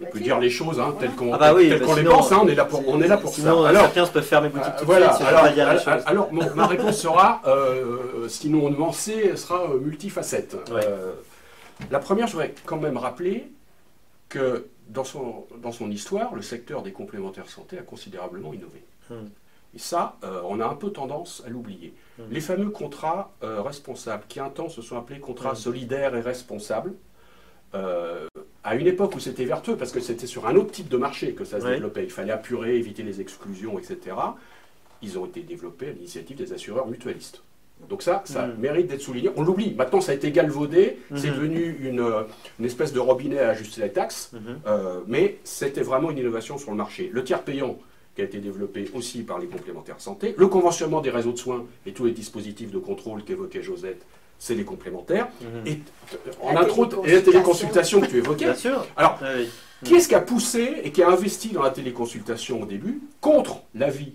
on peut dire les choses hein, telles qu'on ah bah les pense, hein, on est là pour, on est là pour ça. Alors, chacun peut faire mes boutiques euh, voilà, alors, alors, ma réponse sera, euh, sinon nuancée, elle sera euh, multifacette. Euh, la première, je voudrais quand même rappeler que dans son, dans son histoire, le secteur des complémentaires santé a considérablement innové. Hmm. Et ça, euh, on a un peu tendance à l'oublier. Hmm. Les fameux contrats euh, responsables, qui un temps se sont appelés contrats Hmm. solidaires et responsables, euh, à une époque où c'était vertueux, parce que c'était sur un autre type de marché que ça se Ouais. développait, il fallait apurer, éviter les exclusions, etc., ils ont été développés à l'initiative des assureurs mutualistes. Donc ça, ça Mm. mérite d'être souligné. On l'oublie. Maintenant, ça a été galvaudé. C'est Mhm. devenu une, euh, une espèce de robinet à ajuster les taxes. Mhm. Euh, mais c'était vraiment une innovation sur le marché. Le tiers payant, qui a été développé aussi par les complémentaires santé, le conventionnement des réseaux de soins et tous les dispositifs de contrôle qu'évoquait Josette, c'est les complémentaires. Mhm. Et en La intro, et la téléconsultation. que tu évoquais. Bien sûr. Alors, Ah oui. qui est-ce qui a poussé et qui a investi dans la téléconsultation au début contre l'avis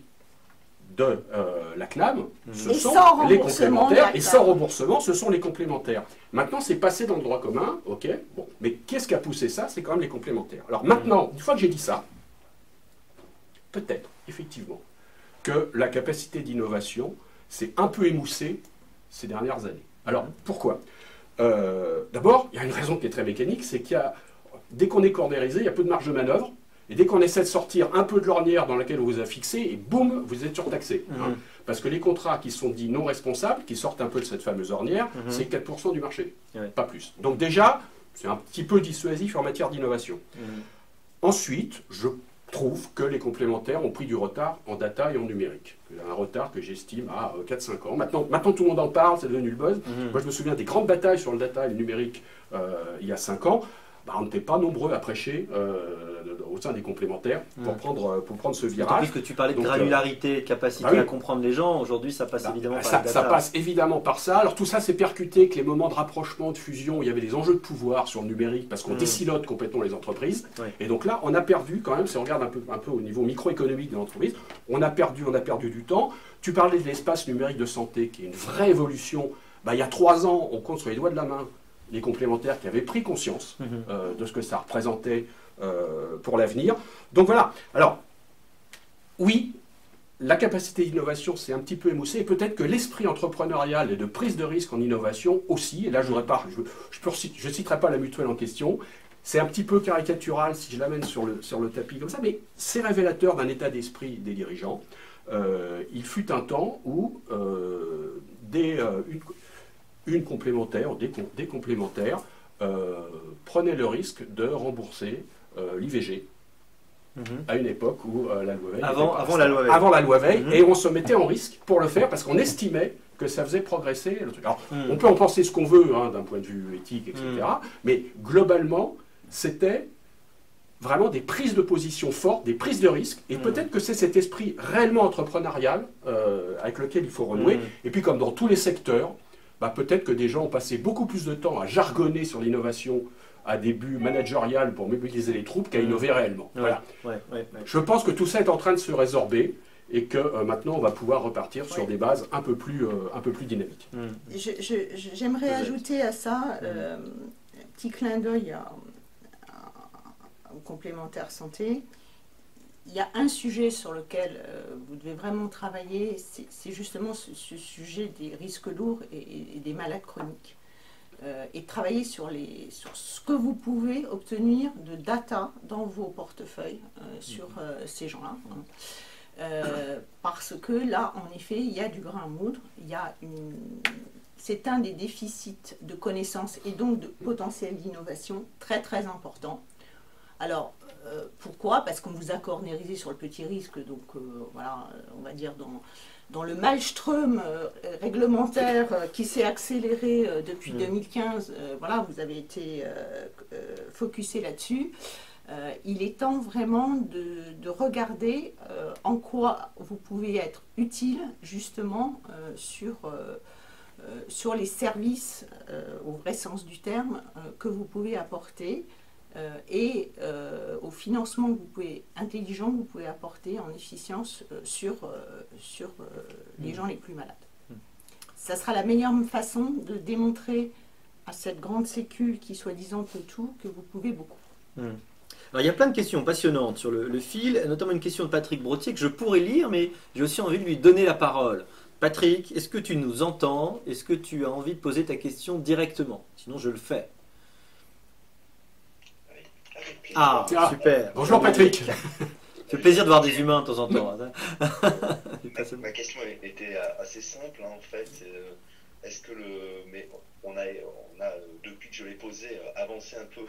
de euh, la CNAM? Ce Et sont sans les complémentaires et sans remboursement, ce sont les complémentaires. Maintenant, c'est passé dans le droit commun, ok Bon, mais qu'est-ce qui a poussé ça? C'est quand même les complémentaires. Alors maintenant, une fois que j'ai dit ça, peut-être, effectivement, que la capacité d'innovation s'est un peu émoussée ces dernières années. Alors, Mhm. pourquoi? Euh, D'abord, il y a une raison qui est très mécanique, c'est qu'il y a, dès qu'on est cornérisé, il y a peu de marge de manœuvre, et dès qu'on essaie de sortir un peu de l'ornière dans laquelle on vous a fixé, et boum, vous êtes surtaxé. hein. Mhm. Parce que les contrats qui sont dits non responsables, qui sortent un peu de cette fameuse ornière, Mhm. c'est 4% du marché, Ouais. pas plus. Donc déjà, c'est un petit peu dissuasif en matière d'innovation. Ensuite, je trouve que les complémentaires ont pris du retard en data et en numérique. Un retard que j'estime à euh, 4-5 ans. Maintenant, maintenant, tout le monde en parle, c'est devenu le buzz. Mhm. Moi, je me souviens des grandes batailles sur le data et le numérique euh, il y a 5 ans. Bah, on n'était pas nombreux à prêcher euh, au sein des complémentaires pour, prendre, euh, pour prendre ce virage. plus que tu parlais de Donc, euh, granularité, de capacité ah oui. à comprendre les gens. Aujourd'hui, ça passe Bah, évidemment par ça, ça passe évidemment par ça. Alors tout ça, c'est percuté que les moments de rapprochement, de fusion, où il y avait des enjeux de pouvoir sur le numérique parce qu'on Mm. décilote complètement les entreprises. Ouais. Et donc là, on a perdu quand même, si on regarde un peu, un peu au niveau microéconomique de l'entreprise, on a perdu, on a perdu du temps. Tu parlais de l'espace numérique de santé, qui est une vraie évolution. Bah, il y a trois ans, on compte sur les doigts de la main les complémentaires qui avaient pris conscience Mhm. euh, de ce que ça représentait euh, pour l'avenir. Donc voilà. Alors, oui, la capacité d'innovation s'est un petit peu émoussée, et peut-être que l'esprit entrepreneurial et de prise de risque en innovation aussi, et là je ne je, je, peux reciter- je citerai pas la mutuelle en question, c'est un petit peu caricatural si je l'amène sur le, sur le tapis comme ça, mais c'est révélateur d'un état d'esprit des dirigeants. Euh, il fut un temps où euh, des, euh, une, une complémentaire, des, com- des complémentaires euh, prenaient le risque de rembourser euh, l'IVG Mhm. à une époque où euh, la loi Veil Avant- n'était pas avant la loi Veil. Avant la loi Veil, Mhm. et on se mettait en risque pour le faire parce qu'on estimait que ça faisait progresser le truc. Alors, Mhm. on peut en penser ce qu'on veut hein, d'un point de vue éthique, etc. Mais globalement, c'était vraiment des prises de position fortes, des prises de risque. Et peut-être que c'est cet esprit réellement entrepreneurial euh, avec lequel il faut renouer. Et puis comme dans tous les secteurs, bah, peut-être que des gens ont passé beaucoup plus de temps à jargonner sur l'innovation à des buts managériales pour mobiliser les troupes qu'à Mm. innover réellement. Ouais, Voilà. ouais, ouais, ouais. Je pense que tout ça est en train de se résorber et que euh, maintenant on va pouvoir repartir sur des bases un peu plus, euh, un peu plus dynamiques. Je- J'aimerais ajouter à ça euh, un petit clin d'œil à- à- au complémentaire santé. Il y a un sujet sur lequel euh, vous devez vraiment travailler, c'est justement ce, ce sujet des risques lourds et, des malades chroniques. Euh, et travailler sur, les, sur ce que vous pouvez obtenir de data dans vos portefeuilles euh, sur euh, ces gens-là. hein. Parce que là, en effet, il y a du grain à moudre, il y a une... c'est un des déficits de connaissances et donc de potentiel d'innovation très très important. Alors, euh, pourquoi? Parce qu'on vous a cornérisé sur le petit risque, donc euh, voilà, on va dire dans, dans le maelstrom euh, réglementaire euh, qui s'est accéléré depuis Mm. 2015, euh, voilà, vous avez été focusé là-dessus. Il est temps vraiment de, de regarder en quoi vous pouvez être utile justement sur, euh, sur les services euh, au vrai sens du terme euh, que vous pouvez apporter euh, et euh, au financement que vous pouvez, intelligent que vous pouvez apporter en efficience euh, sur, sur les Mm. gens les plus malades. Mm. Ça sera la meilleure façon de démontrer à cette grande sécule qui soi-disant peut tout que vous pouvez beaucoup. Mhm. Alors, il y a plein de questions passionnantes sur le, le fil, notamment une question de Patrick Brotier que je pourrais lire, mais j'ai aussi envie de lui donner la parole. Patrick, est-ce que tu nous entends? Est-ce que tu as envie de poser ta question directement? Sinon, je le fais. Avec plaisir. Ah, ah, super. Bonjour Patrick. C'est plaisir de voir des humains de temps en temps. ma, question était assez simple hein, en fait. Est-ce que le. Mais on a, on a, depuis que je l'ai posé, avancé un peu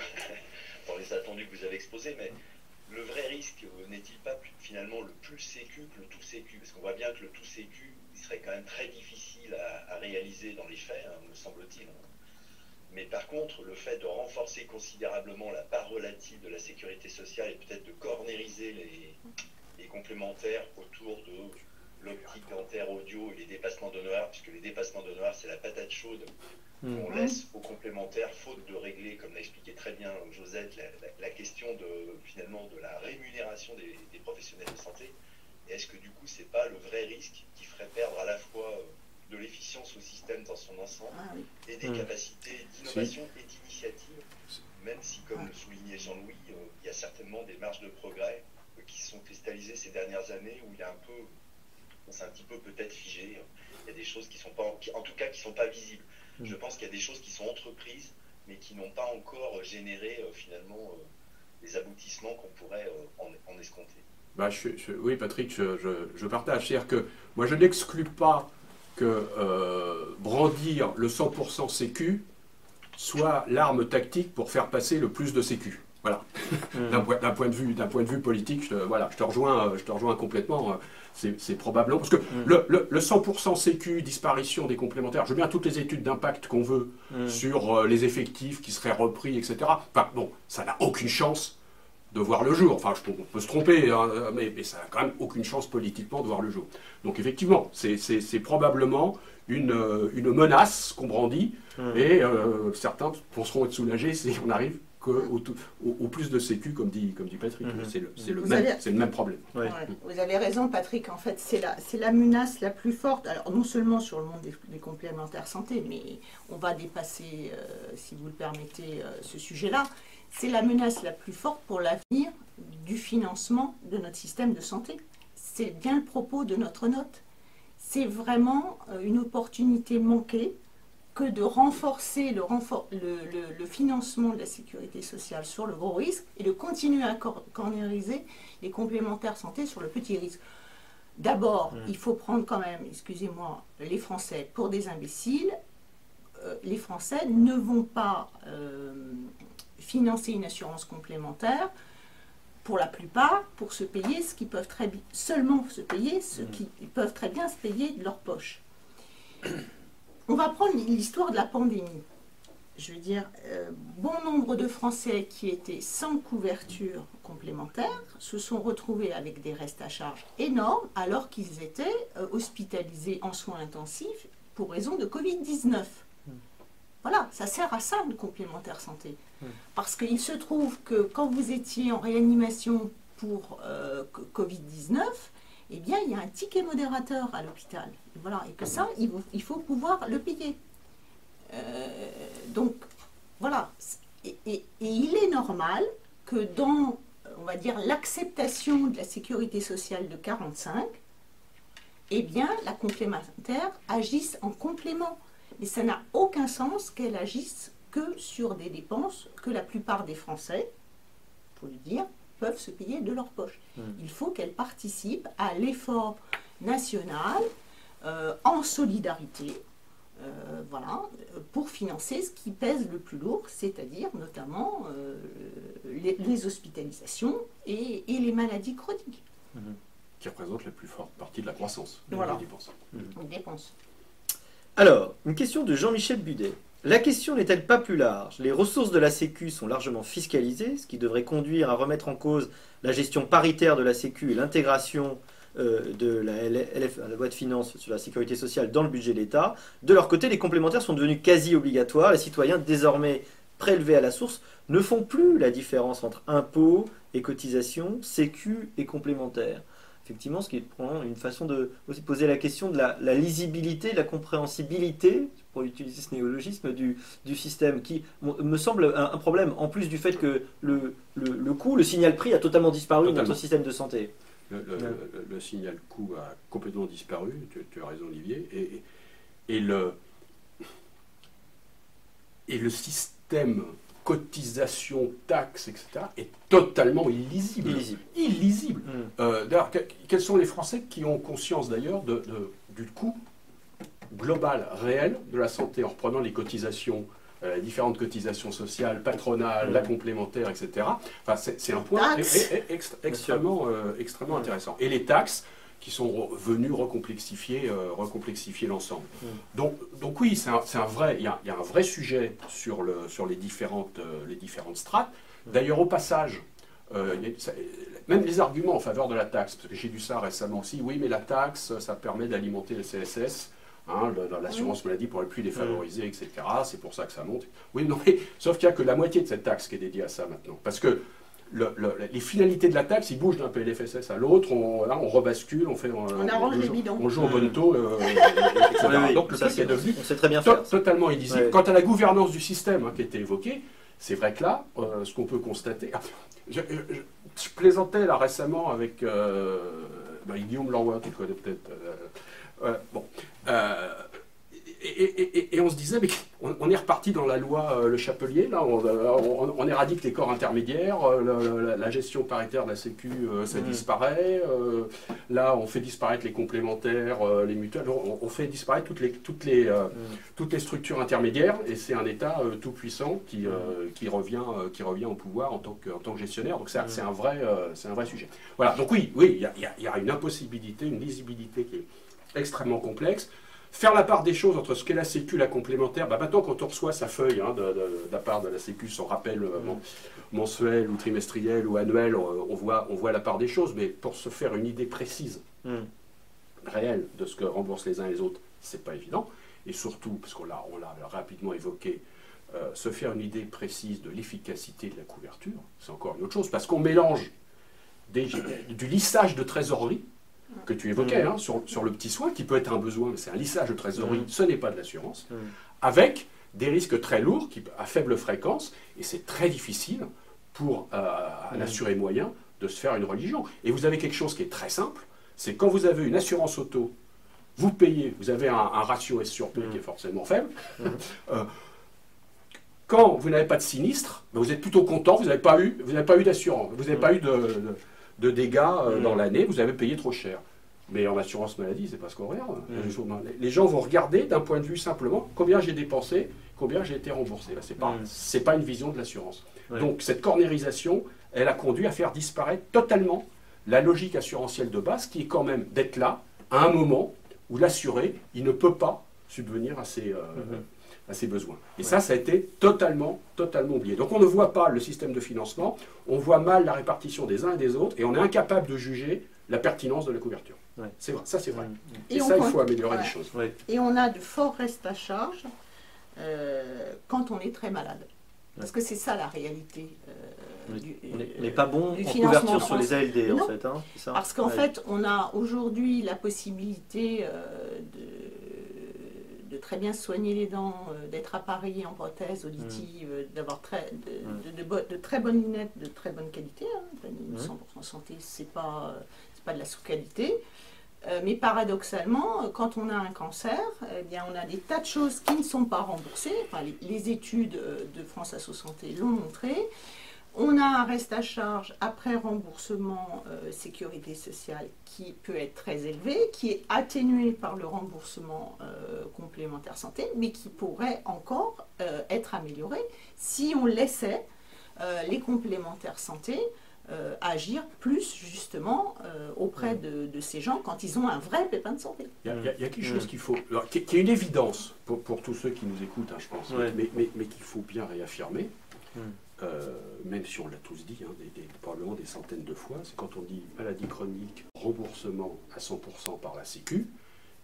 dans les attendus que vous avez exposés, mais le vrai risque n'est-il pas finalement le plus sécu que le tout sécu? Parce qu'on voit bien que le tout sécu, il serait quand même très difficile à, réaliser dans les faits, hein, me semble-t-il. Hein. Mais par contre, le fait de renforcer considérablement la part relative de la sécurité sociale et peut-être de cornériser les, complémentaires autour de l'optique dentaire audio et les dépassements d'honneur, puisque les dépassements d'honneur, c'est la patate chaude qu'on laisse aux complémentaires, faute de régler, comme l'a expliqué très bien Josette, la, question de finalement de la rémunération des, professionnels de santé. Est-ce que du coup, c'est pas le vrai risque qui ferait perdre à la fois euh, de l'efficience au système dans son ensemble ah et des mmh. capacités d'innovation et d'initiative, même si, comme le soulignait Jean-Louis, euh, il y a certainement des marges de progrès euh, qui sont cristallisées ces dernières années où il a un peu, on s'est un petit peu peut-être figé. Il y a des choses qui sont pas, en tout cas, qui sont pas visibles. Mmh. Je pense qu'il y a des choses qui sont entreprises, mais qui n'ont pas encore généré euh, finalement les aboutissements qu'on pourrait en, escompter. Bah, oui, Patrick, je, je partage. C'est-à-dire que moi, je n'exclus pas que euh, brandir le 100% sécu soit l'arme tactique pour faire passer le plus de sécu. Voilà. D'un point, de vue, point de vue politique, je te, voilà, je te rejoins, je te rejoins complètement. Euh, c'est probablement parce que mmh. le, 100% sécu, disparition des complémentaires. Je veux bien toutes les études d'impact qu'on veut mmh. sur euh, les effectifs qui seraient repris, etc. Enfin bon, ça n'a aucune chance de voir le jour. Enfin, on peut se tromper, hein, mais, ça n'a quand même aucune chance politiquement de voir le jour. Donc effectivement, c'est probablement une, euh, une menace qu'on brandit, mmh. et euh, certains penseront être soulagés si on arrive au, au, plus de sécu, comme dit, comme dit Patrick. Mmh. C'est le, le, même, le même problème. Vous avez raison, Patrick. En fait, c'est la, la menace la plus forte. Alors, non seulement sur le monde des, complémentaires santé, mais on va dépasser, euh, si vous le permettez, ce sujet-là c'est la menace la plus forte pour l'avenir du financement de notre système de santé. C'est bien le propos de notre note. C'est vraiment euh, une opportunité manquée que de renforcer le, financement de la sécurité sociale sur le gros risque et de continuer à cornériser les complémentaires santé sur le petit risque. D'abord, mmh. il faut prendre quand même, excusez-moi, les Français pour des imbéciles. Euh, les Français ne vont pas euh, financer une assurance complémentaire, pour la plupart, pour se payer ce qu'ils peuvent très bien, seulement se payer ce mmh. qu'ils peuvent très bien se payer de leur poche. On va prendre l'histoire de la pandémie. Je veux dire, euh, bon nombre de Français qui étaient sans couverture complémentaire se sont retrouvés avec des restes à charge énormes alors qu'ils étaient euh, hospitalisés en soins intensifs pour raison de Covid-19. Voilà, ça sert à ça, le complémentaire santé. Parce qu'il se trouve que quand vous étiez en réanimation pour euh, Covid-19, eh bien, il y a un ticket modérateur à l'hôpital. Voilà, et que ah ça, il, faut pouvoir le payer. Euh, donc, voilà. Et, il est normal que dans, on va dire, l'acceptation de la sécurité sociale de 45, eh bien, la complémentaire agisse en complément. Mais ça n'a aucun sens qu'elle agisse que sur des dépenses que la plupart des Français, pour le dire, peuvent se payer de leur poche. Hmm. Il faut qu'elle participe à l'effort national euh, en solidarité, euh, voilà, pour financer ce qui pèse le plus lourd, c'est-à-dire notamment euh, les, hospitalisations et, les maladies chroniques. Hmm. Qui représentent la plus forte partie de la croissance voilà. des dépenses. dépenses. Alors, une question de Jean-Michel Budet. La question n'est-elle pas plus large? Les ressources de la Sécu sont largement fiscalisées, ce qui devrait conduire à remettre en cause la gestion paritaire de la Sécu et l'intégration euh, de la, la loi de finances sur la sécurité sociale dans le budget de l'État. De leur côté, les complémentaires sont devenus quasi obligatoires. Les citoyens, désormais prélevés à la source, ne font plus la différence entre impôts et cotisations, Sécu et complémentaires effectivement, ce qui prend une façon de aussi poser la question de la, lisibilité, de la compréhensibilité, pour utiliser ce néologisme, du, du système, qui me semble un, problème, en plus du fait que le, le, coût, le signal prix a totalement disparu dans notre système de santé. Le, signal coût a complètement disparu, tu, as raison Olivier, et, et, le, et le système cotisation, taxes, etc., est totalement illisible. Illisible. Illisible. Mm. Euh, d'ailleurs, que- quels sont les Français qui ont conscience d'ailleurs de- de- du coût global, réel de la santé en reprenant les cotisations euh, les différentes cotisations sociales, patronales, Mm. la complémentaire, etc. Enfin, c'est c'est un point extrêmement, euh, extrêmement intéressant. Et les taxes qui sont venues recomplexifier, euh, recomplexifier l'ensemble. Mm. Donc, donc oui, c'est un, un vrai, il y, y a un vrai sujet sur, le, sur les, différentes, euh, les différentes strates. D'ailleurs, au passage, euh, ça- même les arguments en faveur de la taxe, parce que j'ai lu ça récemment aussi, oui, mais la taxe, ça permet d'alimenter le CSS, hein, l'assurance maladie pour les plus défavorisés, etc. C'est pour ça que ça monte. Oui, non, mais sauf qu'il n'y a que la moitié de cette taxe qui est dédiée à ça maintenant. Parce que le- le- les finalités de la taxe, ils bougent d'un PLFSS à l'autre, on, là, on rebascule, on fait... On arrange les joue- bidons. On joue au bonneto, euh, etc. Oui, oui, Donc le ça, truc est devenu on sait très bien To- faire. totalement illisible. Ouais. Quant à la gouvernance du système hein, qui était évoquée, c'est vrai que là, euh, ce qu'on peut constater. Ah, je, je- je plaisantais là récemment avec euh, bah, Guillaume Lanroy, tu le connais peut-être. euh, euh, bon. Et, et- et- et on se disait, mais on, on est reparti dans la loi euh, Le Chapelier, là, on, euh, on- on éradique les corps intermédiaires, euh, la, la gestion paritaire de la Sécu, euh, ça Mm. disparaît, là, on fait disparaître les complémentaires, les mutuelles, on, fait disparaître toutes les, toutes les, toutes les structures intermédiaires, et c'est un État tout puissant qui, qui, revient, qui revient au pouvoir en tant que, en tant que gestionnaire. Donc c'est Mm. c'est un, vrai, c'est un vrai sujet. Voilà, donc oui, oui, il y a, il y a- il y a une impossibilité, une lisibilité qui est extrêmement complexe. Faire la part des choses entre ce qu'est la Sécu, la complémentaire, bah maintenant quand on reçoit sa feuille hein, de, de- de la part de la Sécu, son rappel euh, men- mensuel ou trimestriel ou annuel, on, on voit, on voit la part des choses, mais pour se faire une idée précise Mm. réel de ce que remboursent les uns et les autres, c'est pas évident. Et surtout, parce qu'on l'a, on l'a rapidement évoqué, euh, se faire une idée précise de l'efficacité de la couverture, c'est encore une autre chose, parce qu'on mélange des- du lissage de trésorerie que tu évoquais Mhm. hein, sur, sur le petit soin, qui peut être un besoin, mais c'est un lissage de trésorerie, Mhm. ce n'est pas de l'assurance, Mhm. avec des risques très lourds qui, à faible fréquence, et c'est très difficile pour euh, un Mhm. assuré moyen de se faire une religion. Et vous avez quelque chose qui est très simple, c'est quand vous avez une assurance auto, vous payez, vous avez un, un ratio S sur P qui est forcément faible. Euh, quand vous n'avez pas de sinistre, ben vous êtes plutôt content, vous n'avez pas eu, vous n'avez pas eu d'assurance, vous n'avez pas eu de, de- de dégâts euh, dans l'année, vous avez payé trop cher. Mais en assurance maladie, c'est pas ce qu'on regarde. Mhm. Les gens- Les, les gens vont regarder d'un point de vue simplement combien j'ai dépensé, combien j'ai été remboursé. Pas, Mhm. c'est pas une vision de l'assurance. Donc cette cornérisation, elle a conduit à faire disparaître totalement la logique assurantielle de base, qui est quand même d'être là à un moment où l'assuré, il ne peut pas subvenir à ses, euh, Mhm. À ses besoins. Et Ouais. ça, ça a été totalement, totalement oublié. Donc on ne voit pas le système de financement, on voit mal la répartition des uns et des autres, et on est incapable de juger la pertinence de la couverture. Ouais. C'est vrai, ça c'est vrai. Et, ça, il faut améliorer ouais. les choses. Ouais. Et on a de forts restes à charge euh, quand on est très malade. Parce que c'est ça la réalité. euh, du- On n'est- on n'est pas bon en couverture sur les. ALD, en fait. hein, ça Parce qu'en Ouais. fait, on a aujourd'hui la possibilité euh, de, de très bien soigner les dents, euh, d'être appareillé en prothèse Mm. auditive, euh, d'avoir très, de, de- de bo- de très bonnes lunettes de très bonne qualité. hein. Une Mm. 100% santé, c'est pas, euh, c'est pas de la sous-qualité. Euh, mais paradoxalement, euh, quand on a un cancer, eh bien, on a des tas de choses qui ne sont pas remboursées. Enfin, les, les études de France Asso Santé l'ont montré. On a un reste à charge après remboursement euh, sécurité sociale qui peut être très élevé, qui est atténué par le remboursement euh, complémentaire santé, mais qui pourrait encore euh, être amélioré si on laissait euh, les complémentaires santé euh, agir plus justement euh, auprès de, de ces gens quand ils ont un vrai pépin de santé. Il y, a, il y a- il y a quelque Mm. chose qu'il faut, alors, qui, qui est une évidence pour, pour tous ceux qui nous écoutent, hein, je pense, Ouais. mais, mais- mais qu'il faut bien réaffirmer, Mm. Euh, même si on l'a tous dit, hein, des- des- probablement des centaines de fois, c'est quand on dit maladie chronique, remboursement à 100% par la Sécu,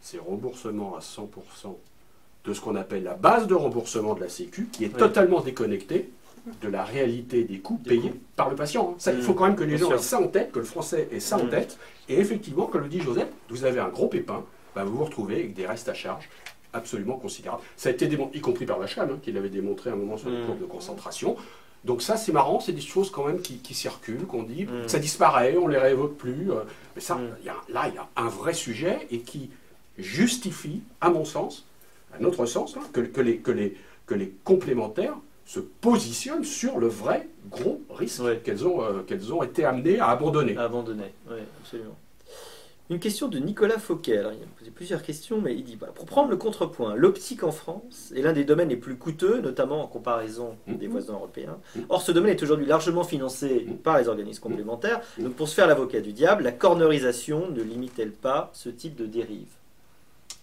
c'est remboursement à 100% de ce qu'on appelle la base de remboursement de la Sécu, qui est totalement déconnectée de la réalité des coûts Des payés coûts. par le patient. hein. Il faut quand même que les gens aient ça en tête, que le français ait ça en Mm. tête, et effectivement, comme le dit Joseph, vous avez un gros pépin, bah, vous vous retrouvez avec des restes à charge absolument considérables. Ça a été démontré, y compris par la CHAM, hein, qui l'avait démontré à un moment sur les Mm. courbes de concentration. Donc ça, c'est marrant, c'est des choses quand même qui, qui circulent, qu'on dit, Mm. ça disparaît, on les réévoque plus. euh, mais ça, Mm. il y a- là, il y a un vrai sujet et qui justifie, à mon sens, à notre sens, hein, que, que les, que, les, que les complémentaires se positionnent sur le vrai gros risque qu'elles ont, qu'elles ont été amenées à abandonner. Abandonner, oui, absolument. Une question de Nicolas Fauquet. Alors, il a posé plusieurs questions, mais il dit voilà, pour prendre le contrepoint, l'optique en France est l'un des domaines les plus coûteux, notamment en comparaison mmh. des voisins européens. Mmh. Or, ce domaine est aujourd'hui largement financé mmh. par les organismes complémentaires. Donc, pour se faire l'avocat du diable, la cornerisation ne limite-t-elle pas ce type de dérive?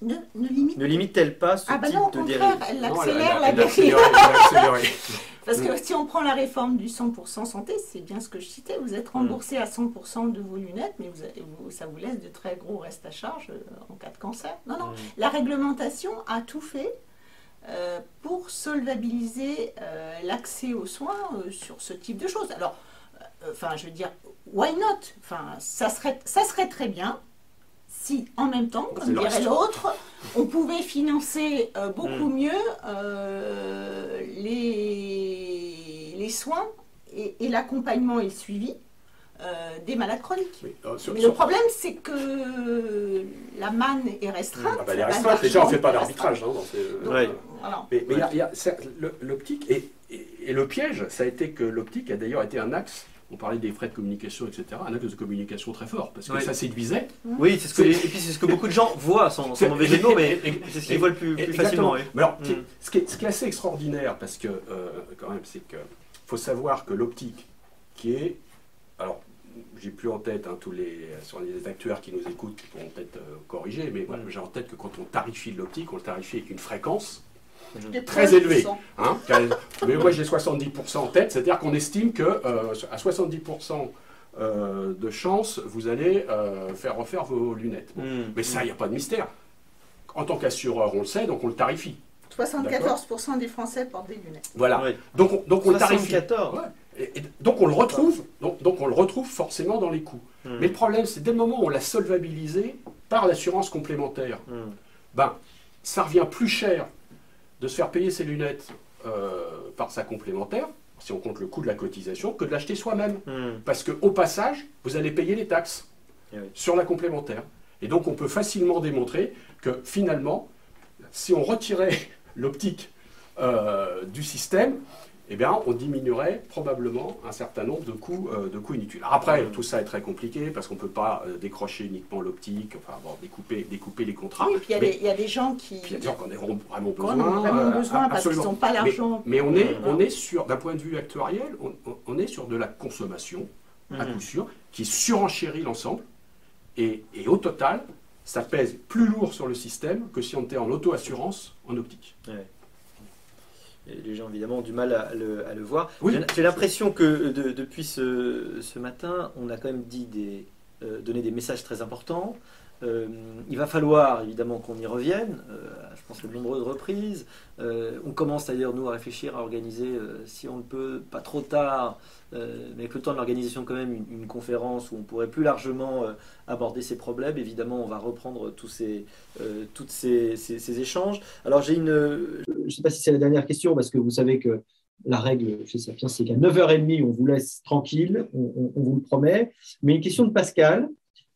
Ne, ne limite-t-elle pas ce ah bah type non, au de contraire, dérive Elle accélère la dérive. Parce que si on prend la réforme du 100% santé, c'est bien ce que je citais, vous êtes remboursé à 100% de vos lunettes, mais vous, ça vous laisse de très gros restes à charge euh, en cas de cancer. Non, non, la réglementation a tout fait euh, pour solvabiliser euh, l'accès aux soins sur ce type de choses. Alors, enfin, je veux dire, why not? Enfin, ça serait, ça serait très bien si en même temps, comme dirait l'autre, on pouvait financer euh, beaucoup hmm. mieux euh, les, les soins et, l'accompagnement et le suivi euh, des malades chroniques. Mais, le problème, c'est que la manne est restreinte. Ah bah, elle est restreinte, déjà on ne fait pas d'arbitrage. Mais, l'optique, et, et, le piège, ça a été que l'optique a d'ailleurs été un axe on parlait des frais de communication, etc., un axe de communication très fort, parce que ça séduisait. Oui, c'est ce que, et puis c'est ce que beaucoup de gens voient, sans, mauvais jeu mais c'est ce qu'ils voient le plus, facilement. Mais alors, mm. ce, qui est, assez extraordinaire, parce que, euh, quand même, c'est qu'il faut savoir que l'optique, qui est. Alors, j'ai plus en tête hein, tous les, sur les acteurs qui nous écoutent qui pourront peut-être euh, corriger, mais mm. j'ai en tête que quand on tarifie l'optique, on le tarifie avec une fréquence très élevé. Hein, mais moi j'ai 70% en tête, c'est-à-dire qu'on estime que euh, à 70% euh, de chance, vous allez euh, faire refaire vos lunettes. Hmm. Mais ça, il n'y a pas de mystère. En tant qu'assureur, on le sait, donc on le tarifie. 74% des Français portent des lunettes. Voilà. Donc, on, donc on le tarifie. donc on le retrouve, donc, donc, on le retrouve forcément dans les coûts. Hmm. Mais le problème, c'est dès le moment où on l'a solvabilisé par l'assurance complémentaire, hmm. ben, ça revient plus cher de se faire payer ses lunettes euh, par sa complémentaire, si on compte le coût de la cotisation, que de l'acheter soi-même. Hmm. Parce qu'au passage, vous allez payer les taxes eh sur la complémentaire. Et donc on peut facilement démontrer que finalement, si on retirait l'optique euh, du système, eh bien, on diminuerait probablement un certain nombre de coûts, euh, de coûts inutiles. après, tout ça est très compliqué parce qu'on ne peut pas euh, décrocher uniquement l'optique, enfin, bon, découper, découper les contrats. Oui, puis il y, a des gens qui. Il y a des gens qui en ont vraiment besoin. vraiment euh, besoin parce qu'ils n'ont pas l'argent. Mais, on, est, on est sur, d'un point de vue actuariel, on, est sur de la consommation, à mmh. coup sûr, qui surenchérit l'ensemble. Et, et, au total, ça pèse plus lourd sur le système que si on était en auto-assurance en optique les gens évidemment ont du mal à le, voir. J'ai l'impression que depuis ce, matin, on a quand même dit des, euh, donné des messages très importants. Euh, il va falloir évidemment qu'on y revienne, euh, je pense de nombreuses reprises. on commence d'ailleurs nous à réfléchir à organiser, si on ne peut, pas trop tard, mais avec le temps de l'organisation quand même, une, conférence où on pourrait plus largement aborder ces problèmes. Évidemment, on va reprendre tous ces, toutes ces, ces, échanges. Alors j'ai une, je ne sais pas si c'est la dernière question parce que vous savez que la règle chez Sapiens, c'est qu'à 9h30, on vous laisse tranquille, on, vous le promet. Mais une question de Pascal.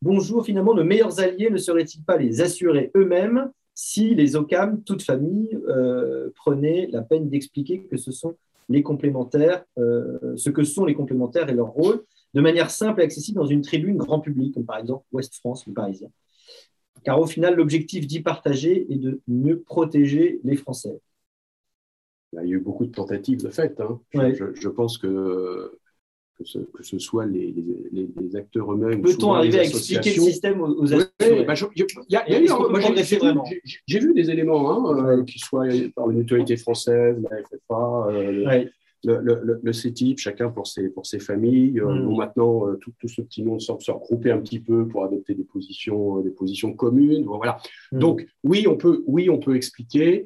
Bonjour, finalement, nos meilleurs alliés ne seraient-ils pas les assurés eux-mêmes si les OCAM, toute famille, euh, prenaient la peine d'expliquer que ce sont les complémentaires, euh, ce que sont les complémentaires et leur rôle, de manière simple et accessible dans une tribune grand public, comme par exemple Ouest France ou Parisien? Car au final, l'objectif d'y partager est de mieux protéger les Français. Il y a eu beaucoup de tentatives de fait. Hein. je, pense que que ce, soit les, acteurs eux-mêmes. Peut-on arriver à expliquer le système aux, assurés J'ai vu des éléments, hein, euh, qui soient par une autorité française, la FFA, euh, le, le, CETIP, chacun pour ses, pour ses familles. Euh, mm. maintenant, tout, ce petit monde semble se regrouper un petit peu pour adopter des positions, des positions communes. Voilà. Mm. Donc, oui on, peut, oui, on peut expliquer.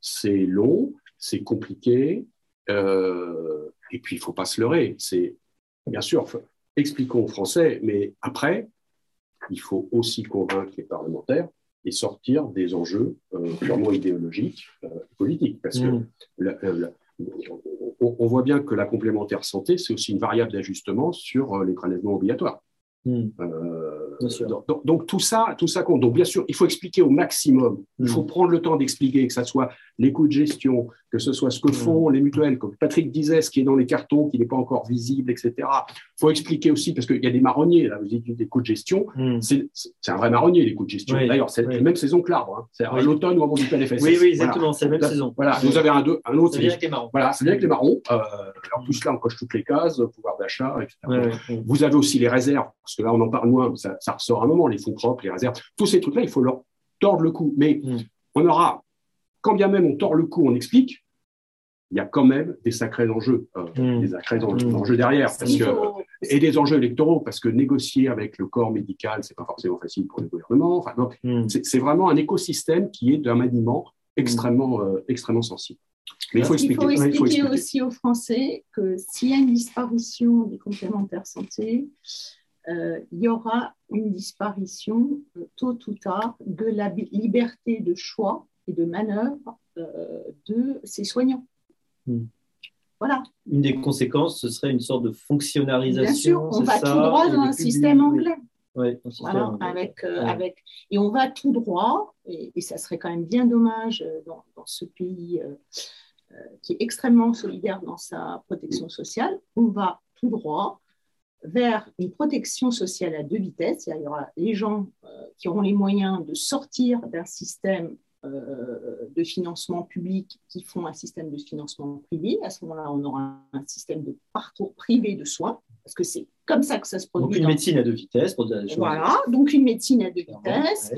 c'est long, c'est compliqué. Euh, et puis, il ne faut pas se leurrer. C'est bien sûr, expliquons aux Français, mais après, il faut aussi convaincre les parlementaires et sortir des enjeux euh, purement idéologiques euh, politiques. Parce que mmh. euh, on, voit bien que la complémentaire santé, c'est aussi une variable d'ajustement sur les prélèvements obligatoires. Mmh. Donc, tout ça, tout ça compte. Donc bien sûr, il faut expliquer au maximum. Il faut mmh. prendre le temps d'expliquer que ce soit les coûts de gestion, que ce soit ce que font les mutuelles, comme Patrick disait, ce qui est dans les cartons, qui n'est pas encore visible, etc. Il faut expliquer aussi, parce qu'il y a des marronniers, là, vous dites des coûts de gestion, mm. c'est un vrai marronnier, les coûts de gestion. D'ailleurs, c'est la même saison que l'arbre, hein. c'est à l'automne ou avant du PLFSS. Oui, oui, exactement, c'est la même saison. Voilà, vous avez un, deux, un autre. C'est bien avec les marrons. Voilà, c'est bien avec les marrons. Euh, en plus, là, on coche toutes les cases, pouvoir d'achat, etc. Vous avez aussi les réserves, parce que là, on en parle moins, ça, ça ressort à un moment, les fonds propres, les réserves. Tous ces trucs-là, il faut leur tordre le cou. Mais mm. on aura, quand bien même on tord le cou, on explique, il y a quand même des sacrés enjeux, euh, mm. des sacrés mm. enjeux, derrière, parce que, et des enjeux électoraux, parce que négocier avec le corps médical, c'est pas forcément facile pour le gouvernement. Enfin, c'est vraiment un écosystème qui est d'un maniement extrêmement, euh, extrêmement sensible. Mais il faut expliquer, il faut expliquer, aussi aux Français que s'il y a une disparition des complémentaires santé, euh, il y aura une disparition, euh, tôt ou tard, de la liberté de choix et de manœuvre euh, de ces soignants. Hmm. Voilà. Une des conséquences, ce serait une sorte de fonctionnalisation. Bien sûr, on va tout droit dans un système anglais. voilà, Avec, avec, et on va tout droit, et, ça serait quand même bien dommage dans, dans ce pays qui est extrêmement solidaire dans sa protection sociale, on va tout droit vers une protection sociale à deux vitesses. Il y aura les gens euh, qui auront les moyens de sortir d'un système euh, de financement public qui font un système de financement privé. À ce moment-là, on aura un système de parcours privé de soins, parce que c'est comme ça que ça se produit. Donc une médecine à deux vitesses, pour dire. Voilà, donc une médecine à deux vitesses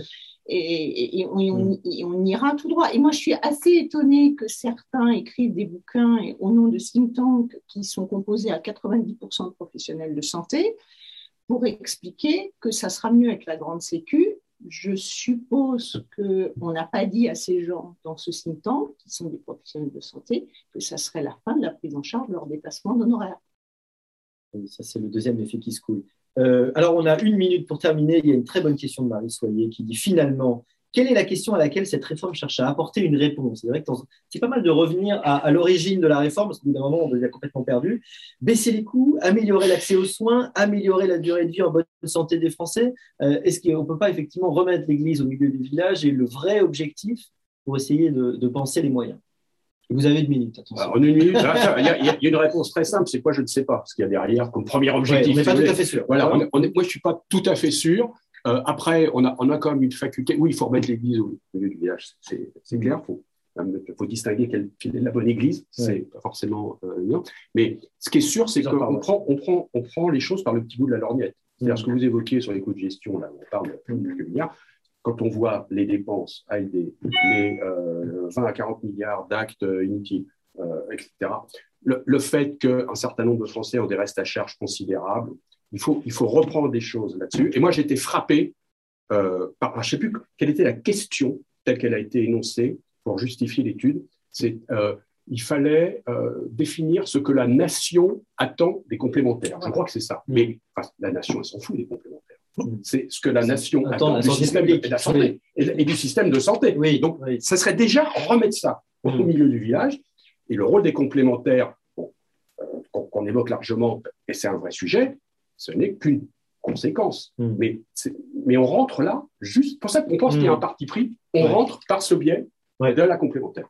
et, et, on, ira tout droit. Et moi, je suis assez étonnée que certains écrivent des bouquins au nom de think tanks qui sont composés à 90% de professionnels de santé pour expliquer que ça sera mieux avec la grande sécu. Je suppose qu'on n'a pas dit à ces gens dans ce think qui sont des professionnels de santé, que ça serait la fin de la prise en charge de leur dépassement d'honoraires. Ça, c'est le deuxième effet qui se coule. Euh, alors, on a une minute pour terminer. Il y a une très bonne question de Marie Soyer qui dit finalement, quelle est la question à laquelle cette réforme cherche à apporter une réponse? C'est vrai que c'est pas mal de revenir à, l'origine de la réforme, parce qu'au bout d'un moment, on devient complètement perdu. Baisser les coûts, améliorer l'accès aux soins, améliorer la durée de vie en bonne santé des Français. Euh, est-ce qu'on ne peut pas effectivement remettre l'église au milieu du village et le vrai objectif pour essayer de penser les moyens? Vous avez une minute. en une minute, il y, a une réponse très simple. C'est quoi Je ne sais pas. Ce qu'il y a derrière comme premier objectif. on n'est pas tout à fait sûr. Voilà, moi, je ne suis pas tout à fait sûr. Euh, après, on a, on a quand même une faculté. Oui, il faut remettre l'église au milieu du village. C'est clair. Il faut, distinguer quelle, est la bonne église. C'est pas forcément euh, Mais ce qui est sûr, c'est qu'on prend, on prend, on prend les choses par le petit bout de la lorgnette. C'est-à-dire mm. ce que vous évoquiez sur les coûts de gestion, là, on parle de quelques milliards quand on voit les dépenses ALD, les 20 euh, à 40 milliards d'actes inutiles, euh, etc., le, fait qu'un certain nombre de Français ont des restes à charge considérables, il faut, il faut reprendre des choses là-dessus. Et moi, j'ai été frappé euh, par, je ne sais plus quelle était la question telle qu'elle a été énoncée pour justifier l'étude. C'est il fallait définir ce que la nation attend des complémentaires. Je crois que c'est ça. Mais la nation, elle s'en fout des complémentaires. C'est ce que la nation attend, du système de, la santé et, du système de santé. Oui, Donc, ça serait déjà remettre ça au mm. milieu du village. Et le rôle des complémentaires, euh, qu'on évoque largement, et c'est un vrai sujet, ce n'est qu'une conséquence. Mm. Mais, mais on rentre là, juste pour ça qu'on pense qu'il y a un mm. parti pris, on rentre par ce biais de la complémentaire.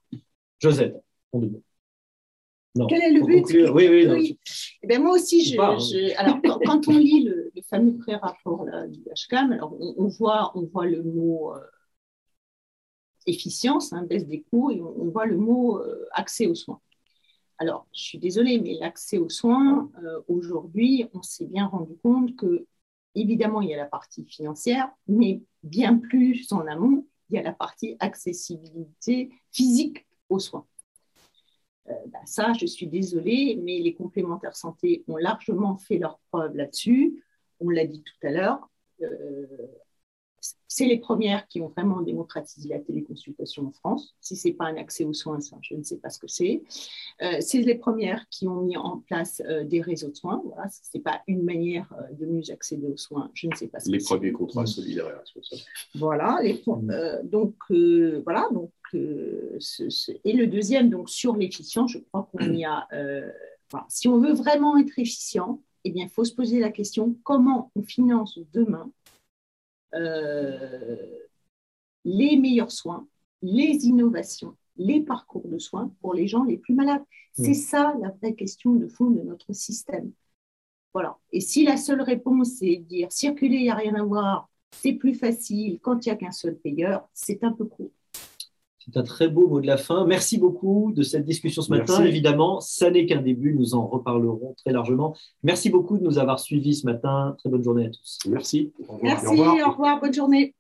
Josette, on quel est le but Oui, oui. Eh ben, moi aussi, je, alors, quand, on lit le, fameux pré-rapport du HCAM, alors on, voit, on voit le mot euh, efficience, hein, baisse des coûts, et on, voit le mot euh, accès aux soins. Alors, je suis désolée, mais l'accès aux soins, euh, aujourd'hui, on s'est bien rendu compte que, évidemment, il y a la partie financière, mais bien plus en amont, il y a la partie accessibilité physique aux soins. Euh, bah, ça, je suis désolée, mais les complémentaires santé ont largement fait leur preuve là-dessus. On l'a dit tout à l'heure. Euh, c'est les premières qui ont vraiment démocratisé la téléconsultation en France. Si ce n'est pas un accès aux soins, ça, je ne sais pas ce que c'est. Euh, c'est les premières qui ont mis en place des réseaux de soins. Voilà, ce n'est pas une manière de mieux accéder aux soins. Je ne sais pas ce Les premiers contrats solidaires et responsables. Voilà. Les, donc, voilà. Donc, et le deuxième, donc sur l'efficience, je crois qu'on y a. Euh, si on veut vraiment être efficient, eh bien, il faut se poser la question comment on finance demain euh, les meilleurs soins, les innovations, les parcours de soins pour les gens les plus malades. C'est ça la vraie question de fond de notre système. Voilà. Et si la seule réponse est de dire circuler, il n'y a rien à voir, c'est plus facile quand il n'y a qu'un seul payeur, c'est un peu court. C'est un très beau mot de la fin. Merci beaucoup de cette discussion ce matin. Évidemment, ça n'est qu'un début, nous en reparlerons très largement. Merci beaucoup de nous avoir suivis ce matin. Très bonne journée à tous. Merci. Merci, au revoir bonne journée.